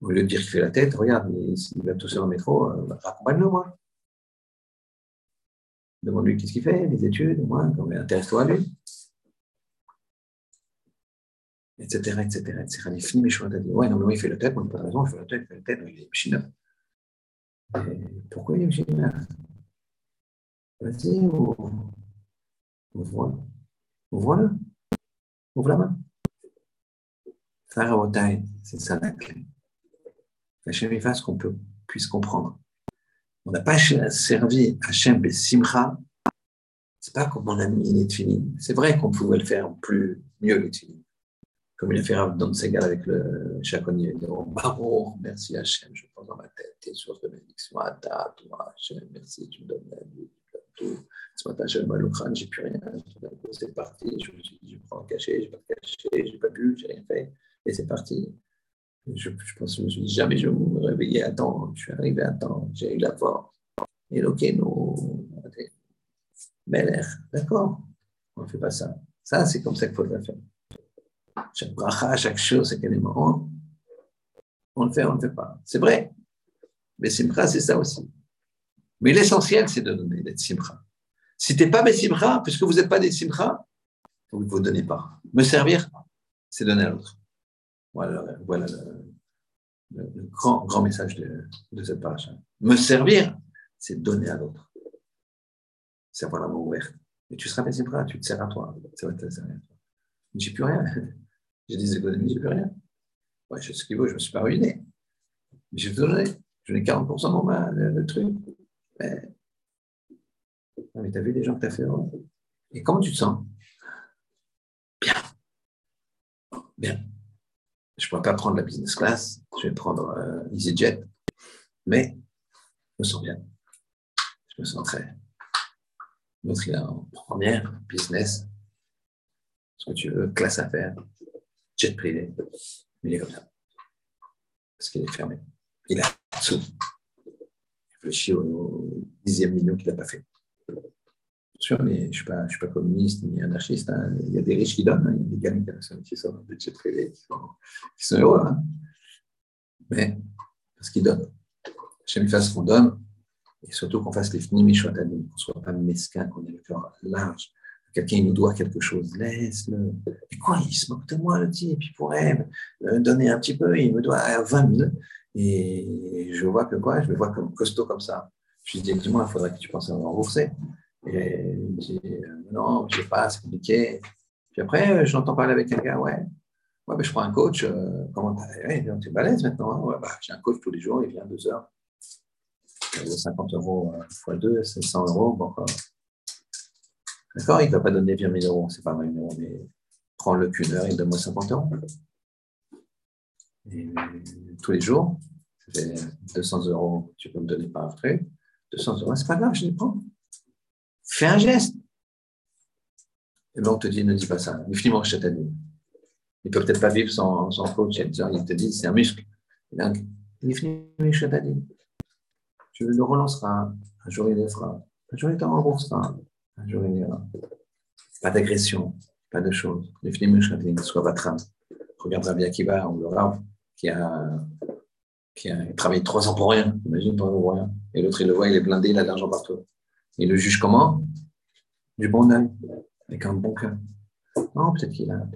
Au lieu de dire qu'il fait la tête, regarde, il, va tout seul en métro, euh, accompagne-le, moi. Demande-lui qu'est-ce qu'il fait, les études, moi, intéresse-toi à lui. Etc., etc., etc. Il finit mes choix. Ouais, non, mais oui, il fait la tête, moi, il n'a pas raison, il fait la tête, il fait la tête, il est machine Pourquoi il est machine Vas-y, ou... Ouvre-le. Ouvre-le. Ouvre la main. c'est ça la clé. Hachem fasse qu'on puisse comprendre. On n'a pas servi Hachem Simcha. C'est pas comme on a mis les C'est vrai qu'on pouvait le faire plus, mieux les Comme il a fait dans Segal avec le chaconnier. Baruch, merci Hachem, je prends dans ma tête tes sources de bénédiction. ta, toi, Hachem, merci, tu me donnes la vie, tout. Ce matin, j'avais mal au crâne, j'ai plus rien. C'est parti. Je me suis dit, je prends cachet, je vais pas cacher, j'ai pas bu, j'ai rien fait. Et c'est parti. Je, je, pense, je me suis dit, jamais je vais me réveiller à temps. Je suis arrivé à temps, j'ai eu la force. Et nous, l'air, d'accord, on ne fait pas ça. Ça, c'est comme ça qu'il faut le faire. Chaque bracha, chaque chose, c'est élément. On le fait, on ne le fait pas. C'est vrai. Mais Simcha, c'est ça aussi. Mais l'essentiel, c'est de donner, d'être Simcha. Si tu n'es pas Bessimcha, puisque vous n'êtes pas des Simcha, vous ne vous donnez pas. Me servir, c'est donner à l'autre. Voilà, le, grand, message de, cette page. Me servir, c'est donner à l'autre. C'est avoir la main ouverte. Et tu seras Bessimcha, tu te sers à toi. Vrai, tu te toi. J'ai plus rien. J'ai des économies, j'ai plus rien. Ouais, je sais ce qu'il vaut, je ne me suis pas ruiné. Mais j'ai donné. Je n'ai 40% dans ma, le, le truc. Mais mais tu as vu les gens que tu as fait Et comment tu te sens? Bien. Bien. Je ne pourrais pas prendre la business class, je vais prendre euh, EasyJet, mais je me sens bien. Je me sens très. L'autre, il en première, business, ce que tu veux, classe à faire, jet privé, il est comme ça. Parce qu'il est fermé. Il a dessous. Il réfléchit au dixième million qu'il n'a pas fait sûr, mais je ne suis, pas, communiste ni anarchiste. Hein. Il y a des riches qui donnent, hein. il y a des gamins qui sont dans le budget privé, qui sont, qui heureux. Hein. Mais parce qu'ils donnent. J'aime fasse qu'on donne, et surtout qu'on fasse les finis qu'on ne soit pas mesquin, qu'on ait le cœur large, quelqu'un nous doit quelque chose, laisse-le. Mais quoi, il se moque de moi, le type, il pourrait me donner un petit peu, il me doit 20 000. Et je vois que quoi, je le vois comme costaud comme ça. Je lui dis, dis-moi, il faudrait que tu penses à me rembourser. Et il me dit, euh, non, je sais pas, c'est compliqué. Puis après, je l'entends parler avec un gars, ouais, ouais, ben, je prends un coach, euh, comment tu es balèze maintenant hein? ouais, bah, J'ai un coach tous les jours, il vient deux heures. 50 euros x 2, c'est 100 euros. Bon, D'accord Il ne va pas donner 20 000 euros, c'est pas 20 000 euros, mais prends-le qu'une heure et donne-moi 50 euros. Et tous les jours, ça fait 200 euros, tu peux me donner par après. 200 euros, c'est pas grave, je les prends. Fais un geste. Et bien on te dit, ne dis pas ça. Mais finalement, je t'ai Il ne peut peut-être pas vivre sans, sans coach. Il te dit, c'est un muscle. Donc, il finit, je Tu le relanceras. Un jour, il le fera. Un jour, il te remboursera. Un jour, il ira. Pas d'agression, pas de choses. Regarde bien qui va, on le rave, qui a, qui a travaillé trois ans pour rien. Imagine, trois ans pour rien. Et l'autre, il le voit, il est blindé, il a de l'argent partout. Il le juge comment? Du bon œil, avec un bon cœur. Non, peut-être qu'il a. A...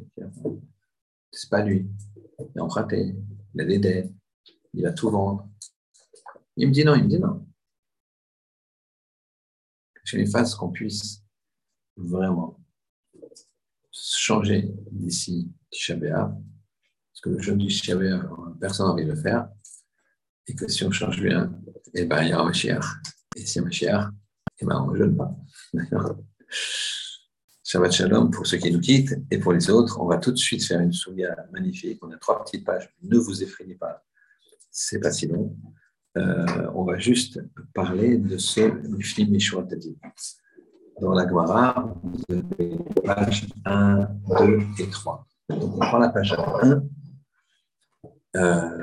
C'est pas lui. Il a emprunté, il a des dettes, il va tout vendre. Il me dit non, il me dit non. Je les fasse qu'on puisse vraiment changer d'ici Tisha parce que le jeûne du Tisha personne n'a envie de le faire, et que si on change bien, eh ben, il y aura Mashiach. Et si y a eh ben, on ne jeûne pas. Shabbat Shalom pour ceux qui nous quittent et pour les autres. On va tout de suite faire une souga magnifique. On a trois petites pages. Ne vous effrayez pas. C'est pas si long. Euh, on va juste parler de ce Miflim Mishua Dans la Gemara, vous avez les pages 1, 2 et 3. Donc on prend la page 1. Euh,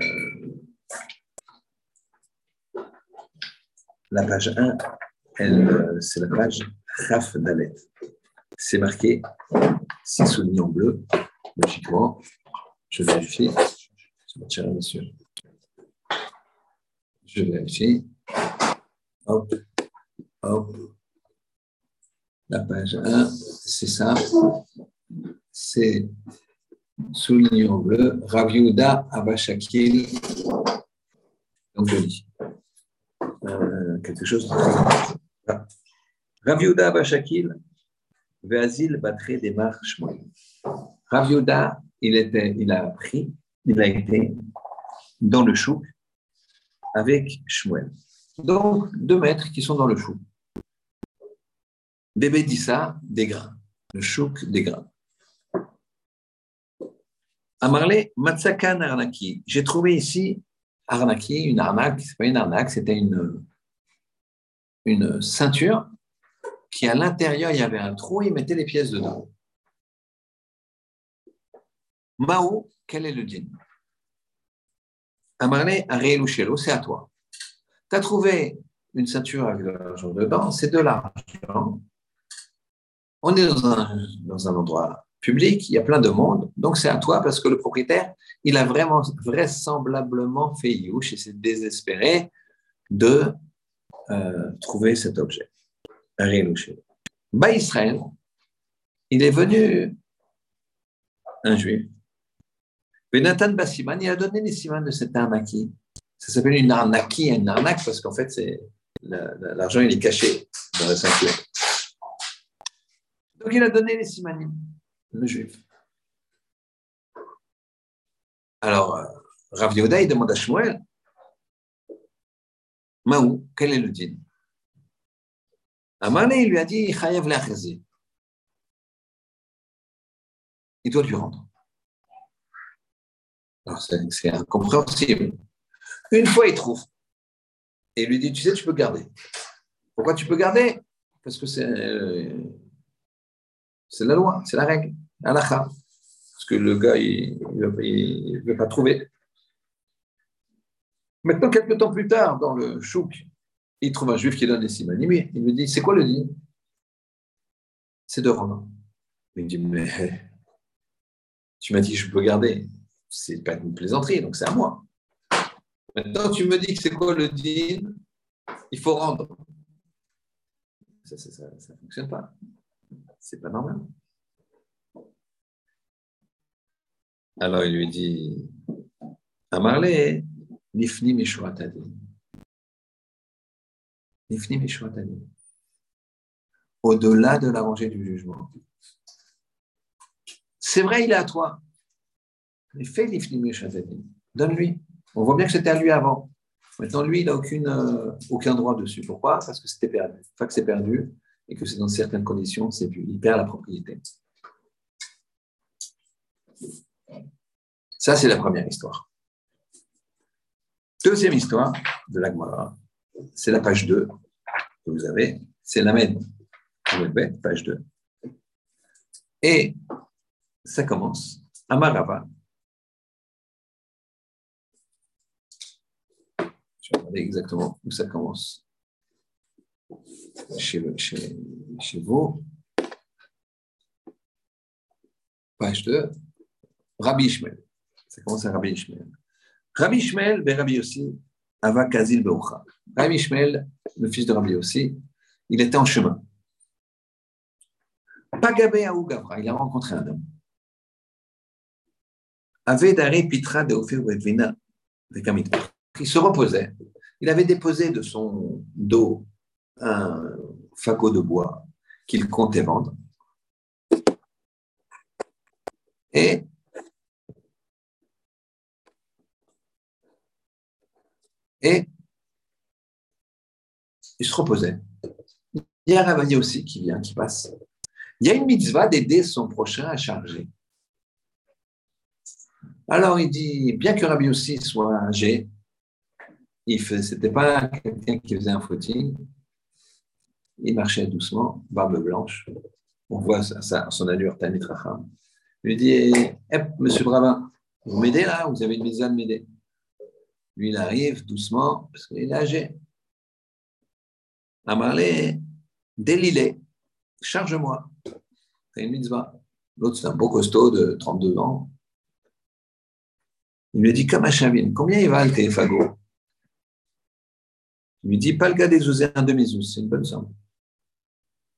la page 1, euh, c'est la page Raf Dalet. C'est marqué, c'est souligné en bleu, logiquement. Je vérifie. Je vais monsieur. Je vérifie. Hop, hop. La page 1, c'est ça. C'est souligné en bleu. Raviuda Abashakil. Donc je lis. Euh, quelque chose de Raviuda Abashakil. Veazil Batre des marches Raviuda, il, était, il a appris, il a été dans le chouk avec Shmuel. Donc, deux maîtres qui sont dans le chou. Bébé dit des grains. Le chouk des grains. Amarle, Matsakan Arnaki. J'ai trouvé ici Arnaki, une arnaque, c'est pas une arnaque, c'était une, une ceinture qui, à l'intérieur, il y avait un trou, il mettait les pièces dedans. Mao, quel est le dîme Amarne, Arélouchelo, c'est à toi. Tu as trouvé une ceinture avec de l'argent dedans, c'est de l'argent. On est dans un, endroit public, il y a plein de monde, donc c'est à toi parce que le propriétaire, il a vraiment vraisemblablement fait youch et s'est désespéré de euh, trouver cet objet. Bah Israël, il est venu un juif Nathan Bassiman, il a donné les siman de cet arnaki. Ça s'appelle une arnaki, une arnaque, parce qu'en fait, l'argent, il est caché dans la ceinture. Donc, il a donné les simanim, le juif. Alors, euh, Rav Yoda, il demande à Shmuel, Maou, quel est le din? Amane, il lui a dit, Il doit lui rendre. C'est incompréhensible. Une fois, il trouve. Et il lui dit, tu sais, tu peux garder. Pourquoi tu peux garder? Parce que c'est la loi, c'est la règle, l'alakha. Parce que le gars, il ne veut, pas trouver. Maintenant, quelques temps plus tard, dans le chouk, il trouve un juif qui donne les simanim. Il lui dit, c'est quoi le dit C'est de rendre. Il dit, mais tu m'as dit, je peux garder c'est pas une plaisanterie, donc c'est à moi. Maintenant, tu me dis que c'est quoi le din Il faut rendre. Ça ne fonctionne pas. C'est pas normal. Alors il lui dit Amarle, Nifni Meshuratadin. Nifni Meshuratadin. Au-delà de la rangée du jugement. C'est vrai, il est à toi. Fais Nifni Meshuratadin. Donne-lui. On voit bien que c'était à lui avant. Maintenant, lui, il n'a euh, aucun droit dessus. Pourquoi? Parce que c'était perdu. Une que c'est perdu et que c'est dans certaines conditions, c'est il perd la propriété. Ça, c'est la première histoire. Deuxième histoire de l'Agmara, c'est la page 2 que vous avez, c'est la même. page 2. Et ça commence. Amarava. Je vais regarder exactement où ça commence. Chez, vous. Page 2. Rabbi Ishmael. Ça commence à Rabbi Ishmael. Rabbi Ishmael, ben Rabbi Yossi, Ava Kazil Beocha. Rabbi Ishmael, le fils de Rabbi Yossi, il était en chemin. Pagabe Gavra, il a rencontré un homme. Avedare Pitra de Ophir Vina Il se reposait. Il avait déposé de son dos un fagot de bois qu'il comptait vendre. Et Et il se reposait. Il y a un aussi qui vient, qui passe. Il y a une mitzvah d'aider son prochain à charger. Alors il dit, bien que Rabbi aussi soit âgé, ce n'était pas quelqu'un qui faisait un footing, il marchait doucement, barbe blanche. On voit ça, son allure Tamit Racham. Il lui dit, eh, monsieur le vous m'aidez là? Vous avez une mitzvah de m'aider lui, il arrive doucement parce qu'il est âgé. Amarlé, délilé, charge-moi. C'est une mitzvah. L'autre, c'est un beau costaud de 32 ans. Il lui dit, comme combien il valent tes fagots Il lui dit, pas le cas des ouzés, un demi c'est une bonne somme.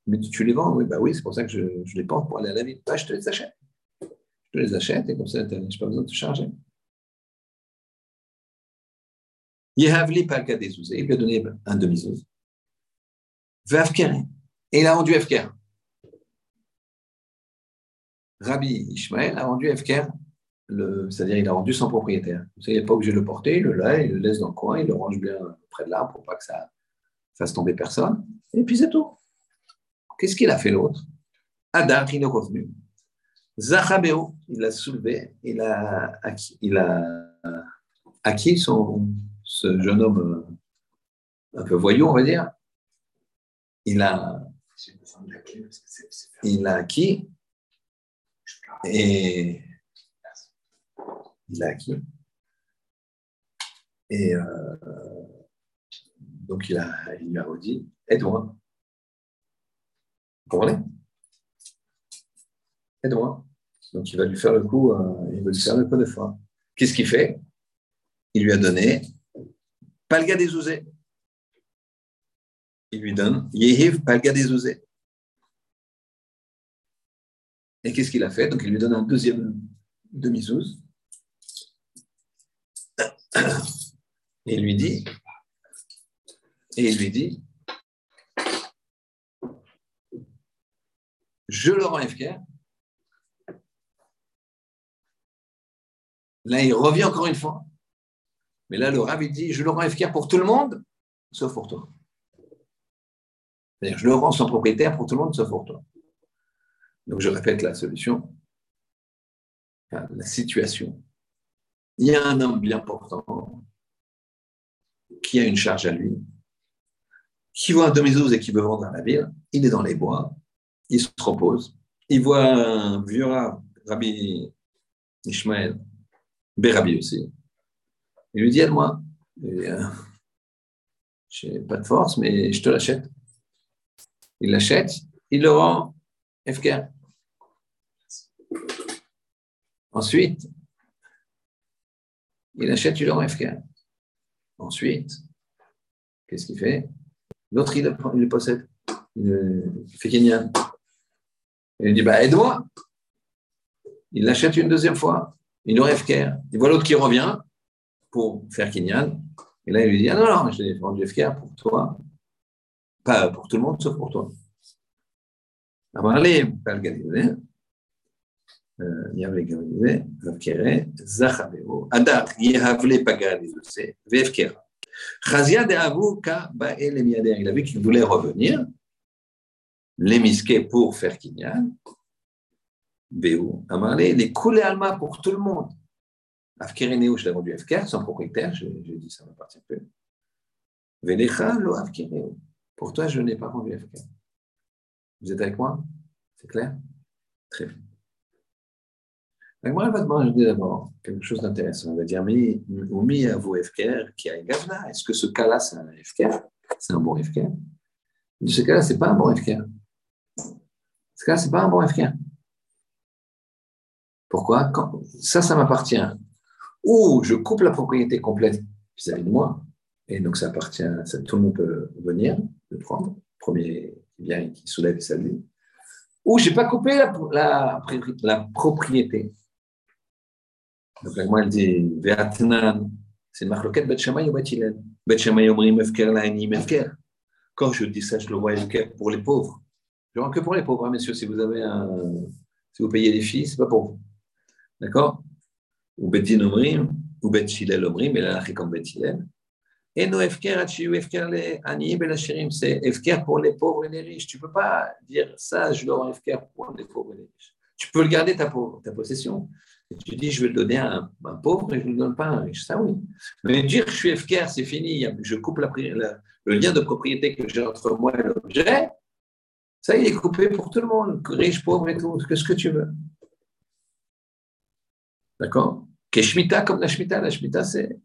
Mais tu, les vends Oui, bah oui, c'est pour ça que je, les porte pour aller à la ville. Bah, je te les achète. Je te les achète et comme ça, je n'ai pas besoin de te charger. Palka il lui a donné un demi-zouz. Et il a rendu Efker. Rabbi Ishmael a rendu Efker, c'est-à-dire il a rendu son propriétaire. il n'est pas obligé de le porter, il le laisse, il le laisse dans le coin, il le range bien près de l'arbre pour pas que ça fasse tomber personne. Et puis c'est tout. Qu'est-ce qu'il a fait l'autre? Adar, il est revenu. Zachabeo, il l'a soulevé, il a il a acquis son, ce jeune homme euh, un peu voyou, on va dire, il a, il a acquis et il a acquis et euh, donc il a, il lui a redit aide-moi. Vous comprenez Aide-moi. Donc il va lui faire le coup, euh, il va lui faire le coup de foi. Qu'est-ce qu'il fait? Il lui a donné Palga des Ouzés. Il lui donne Yehiv Palga des Ouzés. Et qu'est-ce qu'il a fait? Donc il lui donne un deuxième demi-zouz. Et il lui dit, et il lui dit, je le rends FKR. Là, il revient encore une fois. Mais là, le Rav, il dit, je le rends FKR pour tout le monde, sauf pour toi. C'est-à-dire, je le rends son propriétaire pour tout le monde, sauf pour toi. Donc, je répète la solution, la situation. Il y a un homme bien portant qui a une charge à lui, qui voit un demi et qui veut vendre à la ville. Il est dans les bois, il se repose. Il voit un vieux Rabbi Ishmael, Bérabi aussi, il lui dit Aide-moi. Euh, je n'ai pas de force, mais je te l'achète. Il l'achète, il le rend FK. Ensuite, il achète, il le rend FK. Ensuite, qu'est-ce qu'il fait? L'autre, il, le possède. Il, fait Kenyan. Il lui dit bah, Aide-moi. Il l'achète une deuxième fois. Nous rêve Il voit l'autre qui revient pour faire Kinyan. Et là, il lui dit Ah non, non, je l'ai vendu FKR pour toi. Pas pour tout le monde, sauf pour toi. Euh, Adar, Yehavle Pagarizuse, Vefkera. Chazia de Avuka Bael Emiader. Il a vu qu'il voulait revenir, les pour faire Kinyan. Béou, Amarlé, les couler Alma pour tout le monde. Afkereneo, je l'ai rendu Afker, sans propriétaire, j'ai dit ça m'appartient plus. Velecha lo Afkereneo. Pour toi, je n'ai pas rendu Afker. Vous êtes avec moi? C'est clair? Très bien. Elle va demander d'abord quelque chose d'intéressant. Elle va dire, mais Oumi avoue FKR qui a Gavna. Est-ce que ce cas-là, c'est un FKR C'est un bon FKR Ce cas-là, ce n'est pas un bon FKR. Ce cas-là, ce n'est pas un bon FKR. Pourquoi? Ça, ça m'appartient. Ou je coupe la propriété complète vis-à-vis de moi, et donc ça appartient, ça, tout le monde peut venir le prendre, premier qui vient qui soulève et salue. Ou je n'ai pas coupé la propriété. Donc la elle dit Ve'atnan, c'est marloquette Bet ou Bet Hillel? Bet Shammai efker la'ani efker. Quand je dis ça, je le vois efker pour les pauvres. Je vois que pour les pauvres, hein, messieurs, si vous avez un, si vous payez des filles, c'est pas pour vous. D'accord? Ou Bet Din omrim, ou Bet Hillel omrim, et là, comme Bet Hillel. Et nos efker, achiou efker les ani belachirim, c'est efker pour les pauvres et les riches. Tu peux pas dire ça, je dois efker pour les pauvres et les riches. Tu peux le garder ta, ta possession, tu dis, je vais le donner à un, pauvre et je ne le donne pas à un riche. Ça, oui. Mais dire, je suis FKR, c'est fini, je coupe le lien de propriété que j'ai entre moi et l'objet, ça, il est coupé pour tout le monde, riche, pauvre et tout, ce que tu veux. D'accord? Keshmita comme la Shemitah, la Shemitah, c'est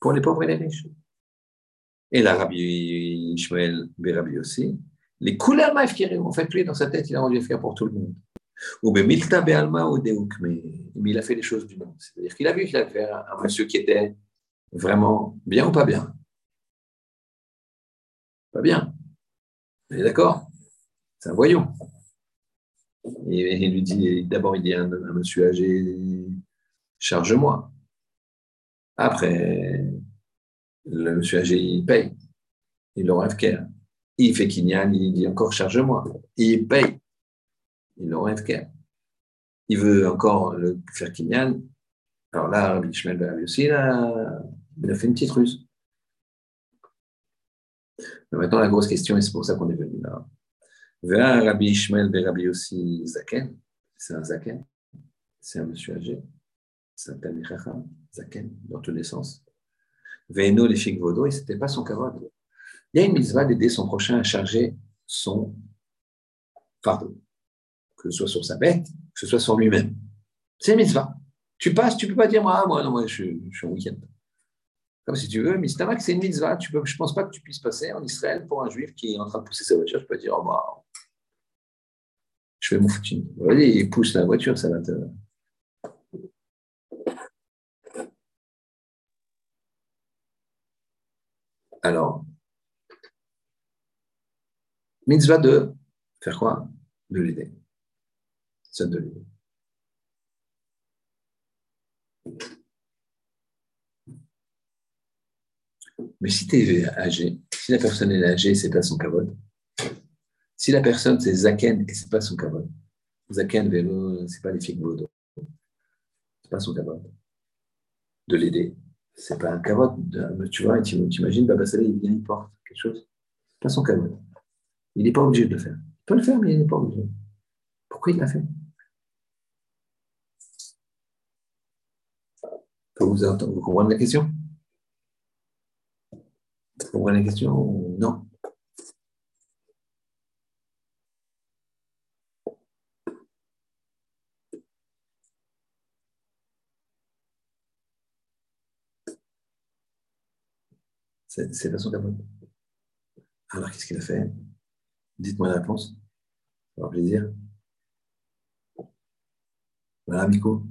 pour les pauvres et les riches. Et la Rabbi Ishmael Berabi aussi. Les couleurs FKR, en fait, lui, dans sa tête, il a rendu FKR pour tout le monde. Ou Milta mais il a fait les choses du monde. C'est-à-dire qu'il a vu qu'il avait un monsieur qui était vraiment bien ou pas bien Pas bien. Vous êtes d'accord? C'est un voyou. Et il lui dit, d'abord, il dit à un, monsieur âgé, charge-moi. Après, le monsieur âgé, il paye. Il le rêve Il fait Kinyan, il dit encore charge-moi. Il paye il veut encore le faire Kinyan. Alors là, Rabbi Ishmael aussi, il a, fait une petite ruse. Mais maintenant, la grosse question, et c'est pour ça qu'on est venu là. Vers Rabbi Ishmael Rabbi aussi Zaken, c'est un Zaken, c'est un monsieur âgé, c'est un Tamichacham, Zaken, dans tous les sens. Veino les figues et ce n'était pas son kavod. Il y a une mitzvah d'aider son prochain à charger son fardeau que ce soit sur sa bête, que ce soit sur lui-même. C'est mitzvah. Tu passes, tu ne peux pas dire, ah, moi, non, moi, je, suis en week-end. Comme si tu veux, mais c'est une mitzvah. Tu peux, je ne pense pas que tu puisses passer en Israël pour un juif qui est en train de pousser sa voiture. Tu peux dire, oh, bah, je fais mon footing. Vas-y, il pousse la voiture, ça va te. Alors, mitzvah de faire quoi? De l'aider de Mais si tu es âgé, si la personne est âgée, c'est pas son kavod. Si la personne c'est Zaken et c'est pas son kavod. Zaken, vélo, c'est pas les figues Ce C'est pas son kavod. De l'aider. C'est pas un kavod. Tu vois, tu imagines, Baba il vient, il porte quelque chose. C'est pas son kavod. Il n'est pas obligé de le faire. Il peut le faire, mais il n'est pas obligé. Pourquoi il l'a fait? Vous, vous comprenez la question? Vous comprenez la question ou non? C'est son capot. Alors, qu'est-ce qu'il a fait? Dites-moi la réponse. Ça va plaisir. Voilà, Miko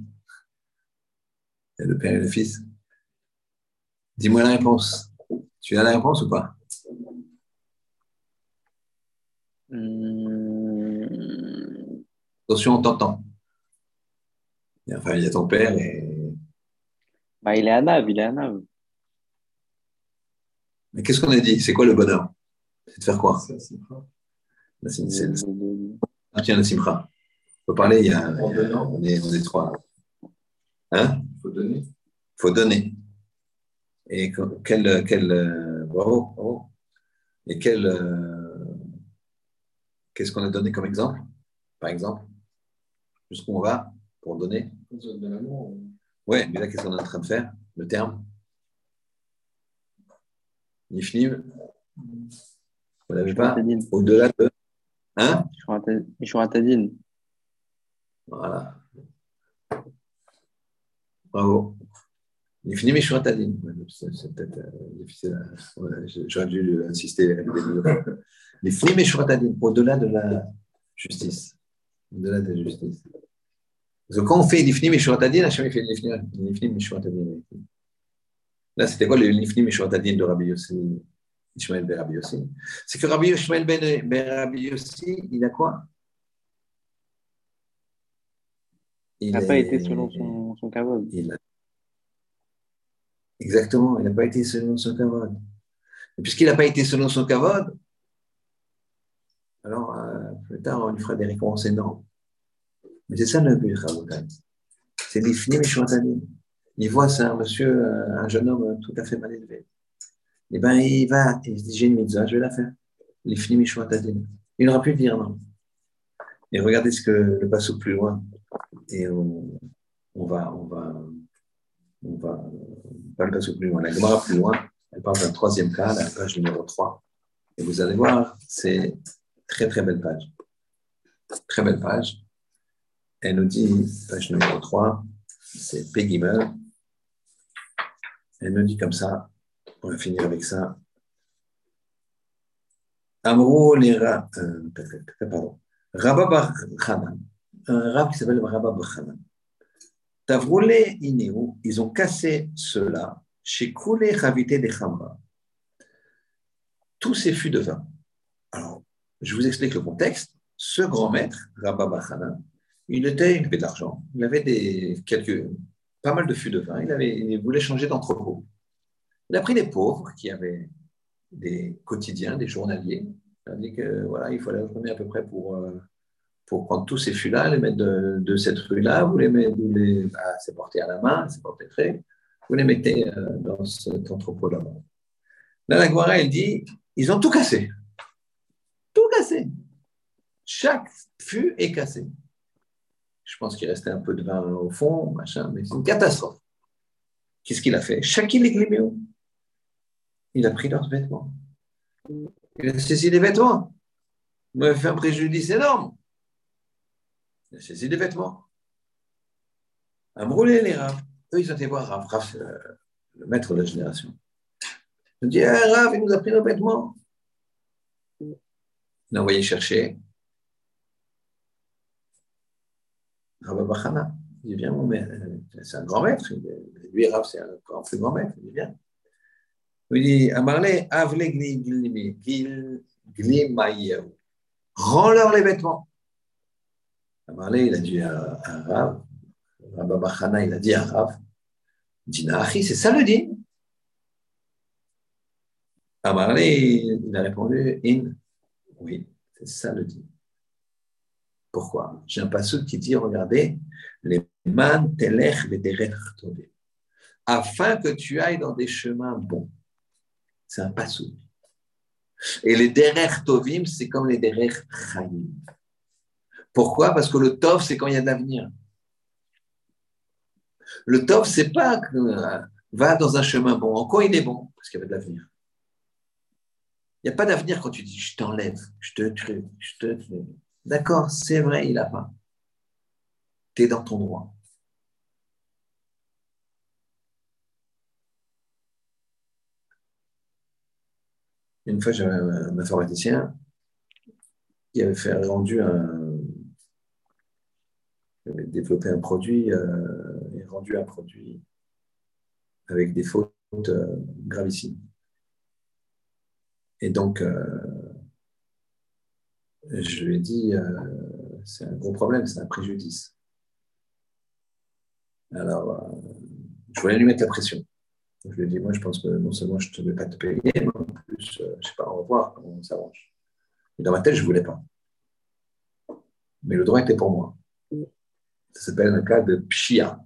le Père et le Fils Dis-moi la réponse. Tu as la réponse ou pas? Hmm. Attention, on t'entend. Enfin, il y a ton père et. Bah, il est à Nav, il est à Nav. Mais qu'est-ce qu'on a dit? C'est quoi le bonheur? C'est de faire quoi? C'est. La Ah, tiens, la simcha. On peut parler, il y a, on, est, on est trois. Hein? Faut donner. Il faut donner. Et que- quel, quel euh, bravo, bravo. Et quel, euh, qu'est-ce qu'on a donné comme exemple? Par exemple, jusqu'où on va pour donner? Ouais, mais là, qu'est-ce qu'on est en train de faire? Le terme? Niflim Vous l'avez pas? Au-delà de. Hein? Tadine. Voilà. Bravo. Niflim et Shuratadin. C'est c'est peut-être euh, difficile. ouais, J'aurais dû insister. mots. Niflim et Shuratadin, au-delà de la justice. Au-delà de la justice. Parce que quand on fait Niflim et Shuratadin, Hachem il fait et Shuratadin. Là, c'était quoi et Shuratadin de Rabbi Yossi, Ishmael ben Rabbi Yossi? C'est que Rabbi Ishmael ben, ben Rabbi Yossi, il a quoi? Il n'a pas été selon son, son kavod. il a- Exactement, il n'a pas été selon son kavod. Et puisqu'il n'a pas été selon son kavod, alors euh, plus tard, on lui fera des récompenses énormes. Mais c'est ça le but, Rabotai. C'est l'ifnim et Shuatanim. Il voit c'est un monsieur, euh, un jeune homme tout à fait mal élevé. Eh bien, il va, il se dit, j'ai une mitzvah, je vais la faire. L'ifnim et Shuatanim. Il n'aura plus de dire non. Et regardez ce que le passe plus loin. Et on, on va, on va, on va, le passer plus loin. La Gemara plus loin, elle parle d'un troisième cas, la page numéro 3. Et vous allez voir, c'est très très belle page. Très belle page. Elle nous dit, page numéro 3, c'est Pegimel. Elle nous dit comme ça, on va finir avec ça. Amro les euh, pardon. Rabba Bar un rab qui s'appelle Rabba Bar Hanan. Tavroulé Inéou, ils ont cassé cela chez Koulé Ravité des. Tous ces fûts de vin. Alors, je vous explique le contexte. Ce grand maître, Rabba Bachana, il, était, il avait de l'argent, il avait des, quelques, pas mal de fûts de vin, il, avait, il voulait changer d'entrepôt. Il a pris des pauvres qui avaient des quotidiens, des journaliers. Il a dit que voilà, il fallait combien à peu près pour, euh, pour prendre tous ces fûts-là, les mettre de, cette rue-là, vous les mettez, vous les, bah, c'est porté à la main, c'est porté très, vous les mettez euh, dans cet entrepôt là-bas. Là, la Guara, elle dit, ils ont tout cassé. Tout cassé. Chaque fût est cassé. Je pense qu'il restait un peu de vin au fond, machin, mais c'est une catastrophe. Qu'est-ce qu'il a fait? Chacun les gléméos. Il a pris leurs vêtements. Il a saisi les vêtements. Il m'a fait un préjudice énorme. Il a saisi les vêtements. A brûlé les raves. Eux, ils ont été voir Rav, Rav, euh, le maître de la génération. Ils ont dit, ah, Rav, il nous a pris nos vêtements. Il l'a envoyé chercher. Rav Bachana. Il dit, viens, mon maître. C'est un grand maître. Lui, Rav, c'est un plus grand maître. Il dit, viens. Il dit, Amarle, avle glimayehu. Rends-leur les vêtements. Amarle, il a dit à, à Rav, Bachana, il a dit à Rav, Dina Achi, c'est ça le din? Amarle, il a répondu, In, oui, c'est ça le din. Pourquoi? J'ai un passage qui dit, regardez, les man telech. Afin que tu ailles dans des chemins bons. C'est un passage. Et les derech tovim, c'est comme les derech chayim. Pourquoi? Parce que le tov, c'est quand il y a de l'avenir. Le tov, c'est pas que euh, va dans un chemin bon. En quoi il est bon? Parce qu'il y avait de l'avenir. Il n'y a pas d'avenir quand tu dis je t'enlève, je te tue, je te tue. D'accord, c'est vrai, il n'a pas. Tu es dans ton droit. Une fois, j'avais un informaticien qui avait fait rendu un. Développé un produit euh, et rendu un produit avec des fautes euh, gravissimes. Et donc, euh, je lui ai dit, c'est un gros problème, c'est un préjudice. Alors, je voulais lui mettre la pression. Je lui ai dit, moi, je pense que non seulement je ne vais pas te payer, mais en plus, je ne sais pas, on va voir comment on s'arrange. Et dans ma tête, je ne voulais pas. Mais le droit était pour moi. Ça s'appelle un cas de pshia.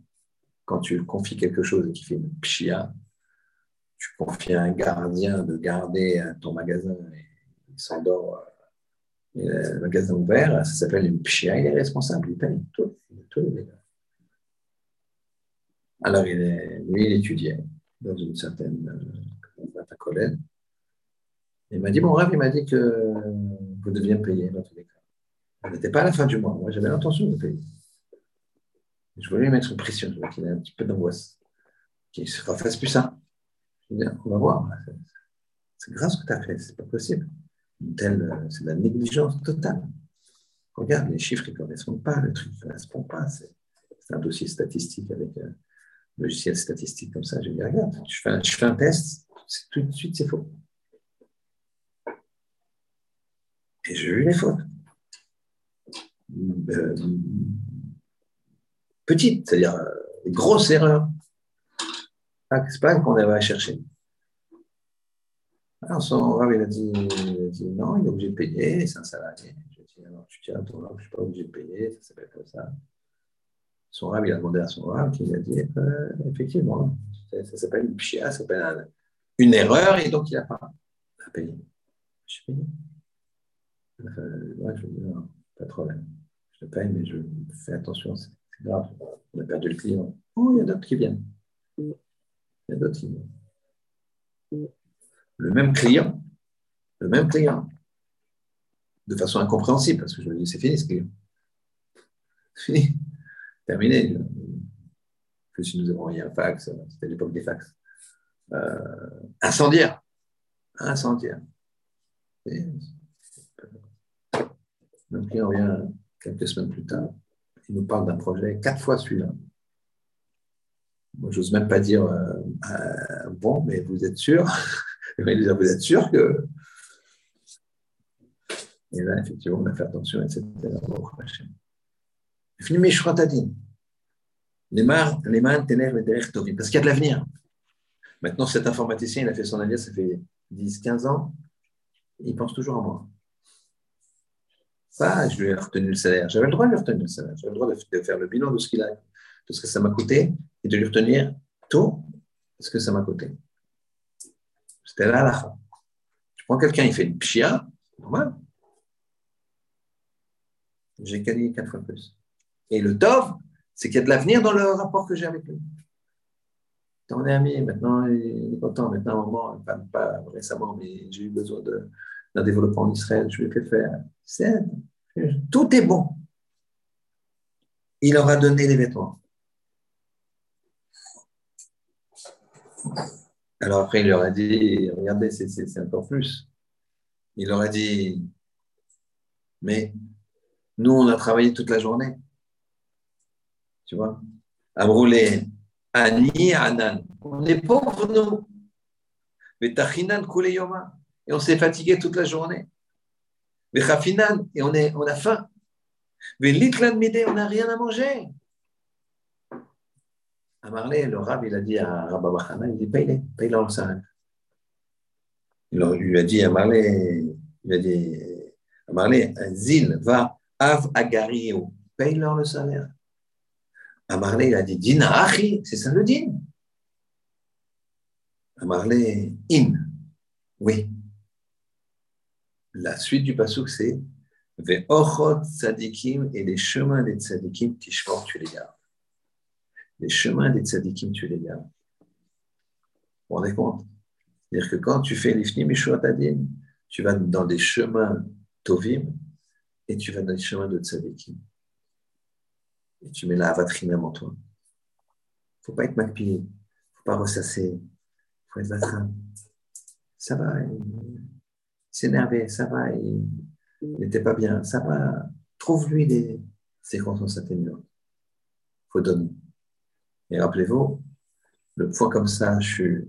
Quand tu confies quelque chose et qu'il fait une pshia, tu confies à un gardien de garder ton magasin et il s'endort, et le magasin ouvert, ça s'appelle une pshia, il est responsable, il paye tous les dégâts. Alors, il lui, il étudiait dans une certaine euh, collègue. Il m'a dit, mon rêve, il m'a dit que vous deviez payer dans tous les cas. On n'était pas à la fin du mois. Moi, j'avais l'intention de payer. Je voulais lui mettre une pression. Je voulais qu'il ait un petit peu d'angoisse. Qu'il ne se refasse plus ça. Je dis, on va voir. C'est grave ce que tu as fait. C'est pas possible. C'est de la négligence totale. Regarde, les chiffres ne correspondent pas. Le truc ne correspond pas. C'est un dossier statistique avec euh, logiciel statistique comme ça. J'ai dit, regarde, je fais un, je un test, tout de suite, c'est faux. Et j'ai vu les fautes. Euh, petites, c'est-à-dire euh, des grosses erreurs. Ah, c'est pas qu'on avait à chercher. Alors son rab, il a, dit, non, il est obligé de payer, c'est un salarié. Je dit, alors tu tiens ton rab, je ne suis pas obligé de payer, ça s'appelle comme ça. Son rab, il a demandé à son rab, qui a dit euh, effectivement, ça, s'appelle une pchia, ça s'appelle une erreur, et donc il n'a pas à payer. Je suis payé. je dis non, pas de problème. Je paye, mais je fais attention, On a perdu le client. Oh, il y a d'autres qui viennent. Il y a d'autres qui viennent. Le même client, le même client, de façon incompréhensible, parce que je me dis, c'est fini ce client. Fini terminé. Que si nous avons envoyé un fax, c'était l'époque des fax. Euh, incendiaire. Incendiaire. Donc, il revient quelques semaines plus tard. Il nous parle d'un projet quatre fois celui-là. Moi, j'ose même pas dire euh, euh, bon, mais vous êtes sûr? Vous êtes sûr que. Et là, effectivement, on a fait attention, etc. Fini Mishratadin. Les man tovim. Parce qu'il y a de l'avenir. Maintenant, cet informaticien, il a fait son avenir, ça fait 10, 15 ans. Il pense toujours à moi. Ça, je lui ai retenu le salaire. J'avais le droit de lui retenir le salaire. J'avais le droit de faire le bilan de ce qu'il a, de ce que ça m'a coûté et de lui retenir tout ce que ça m'a coûté. C'était là la fin. Je prends quelqu'un, il fait une pchia, normal. J'ai gagné quatre fois plus. Et le Tov, c'est qu'il y a de l'avenir dans le rapport que j'ai avec lui. On est amis, maintenant il est content, maintenant, moment, pas, récemment, mais j'ai eu besoin d'un développement en Israël, je fait faire. tout est bon. Il aura donné les vêtements. Alors après, il leur a dit, regardez, c'est encore plus. Il leur a dit, mais nous, on a travaillé toute la journée. Tu vois? Amroulé, Ani, Anan. On est pauvres, nous. Mais Tachinan, Yoma. Et on s'est fatigué toute la journée. Mais Chafinan, et on, a faim. Mais Litlan Mide, on n'a rien à manger. Amarlé, le rab, il a dit à Rabba Bachana, il dit paye-les, le salaire. Il lui a dit à Amarlé, il a dit, Amarlé, Zil, va, Av Agario, paye-leur le salaire. Amarlé, il a dit Dina Achi, c'est ça le din. Amarlé, In. Oui. La suite du pasouk, c'est Ve'ochot tzadikim et les chemins des tzadikim, tishmor, tu les gardes. Les chemins des tzadikim, tu les gardes. Vous vous rendez compte? C'est-à-dire que quand tu fais l'ifni mishuatadin, tu vas dans des chemins tovim et tu vas dans les chemins de tzadikim et tu mets la avatrinam en toi. Il ne faut pas être macpillé, il ne faut pas ressasser, il faut être vatram. Ça va, s'énerver, ça va, il n'était pas bien, ça va. Trouve-lui des circonstances atténuantes. Il faut donner. Et rappelez-vous, le point comme ça, je suis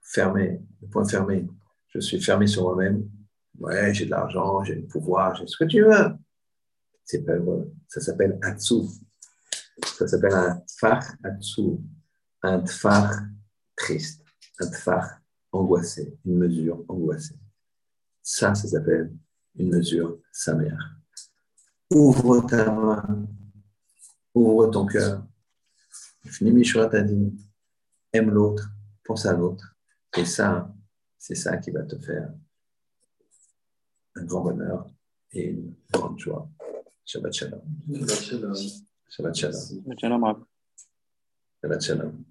fermé, le point fermé, je suis fermé sur moi-même, Ouais, j'ai de l'argent, j'ai le pouvoir, j'ai ce que tu veux. C'est pas vrai. Ça s'appelle Atsu. Ça s'appelle un tfar Atsu. Un tfar triste. Un tfar angoissé. Une mesure angoissée. Ça, ça s'appelle une mesure sa mère. Ouvre ta main. Ouvre ton cœur. Finis ta dit. Aime l'autre. Pense à l'autre. Et ça, c'est ça qui va te faire un grand bonheur et une grande joie. Shabbat shalom. Shabbat shalom. Shabbat shalom. Shabbat shalom. Shabbat shalom.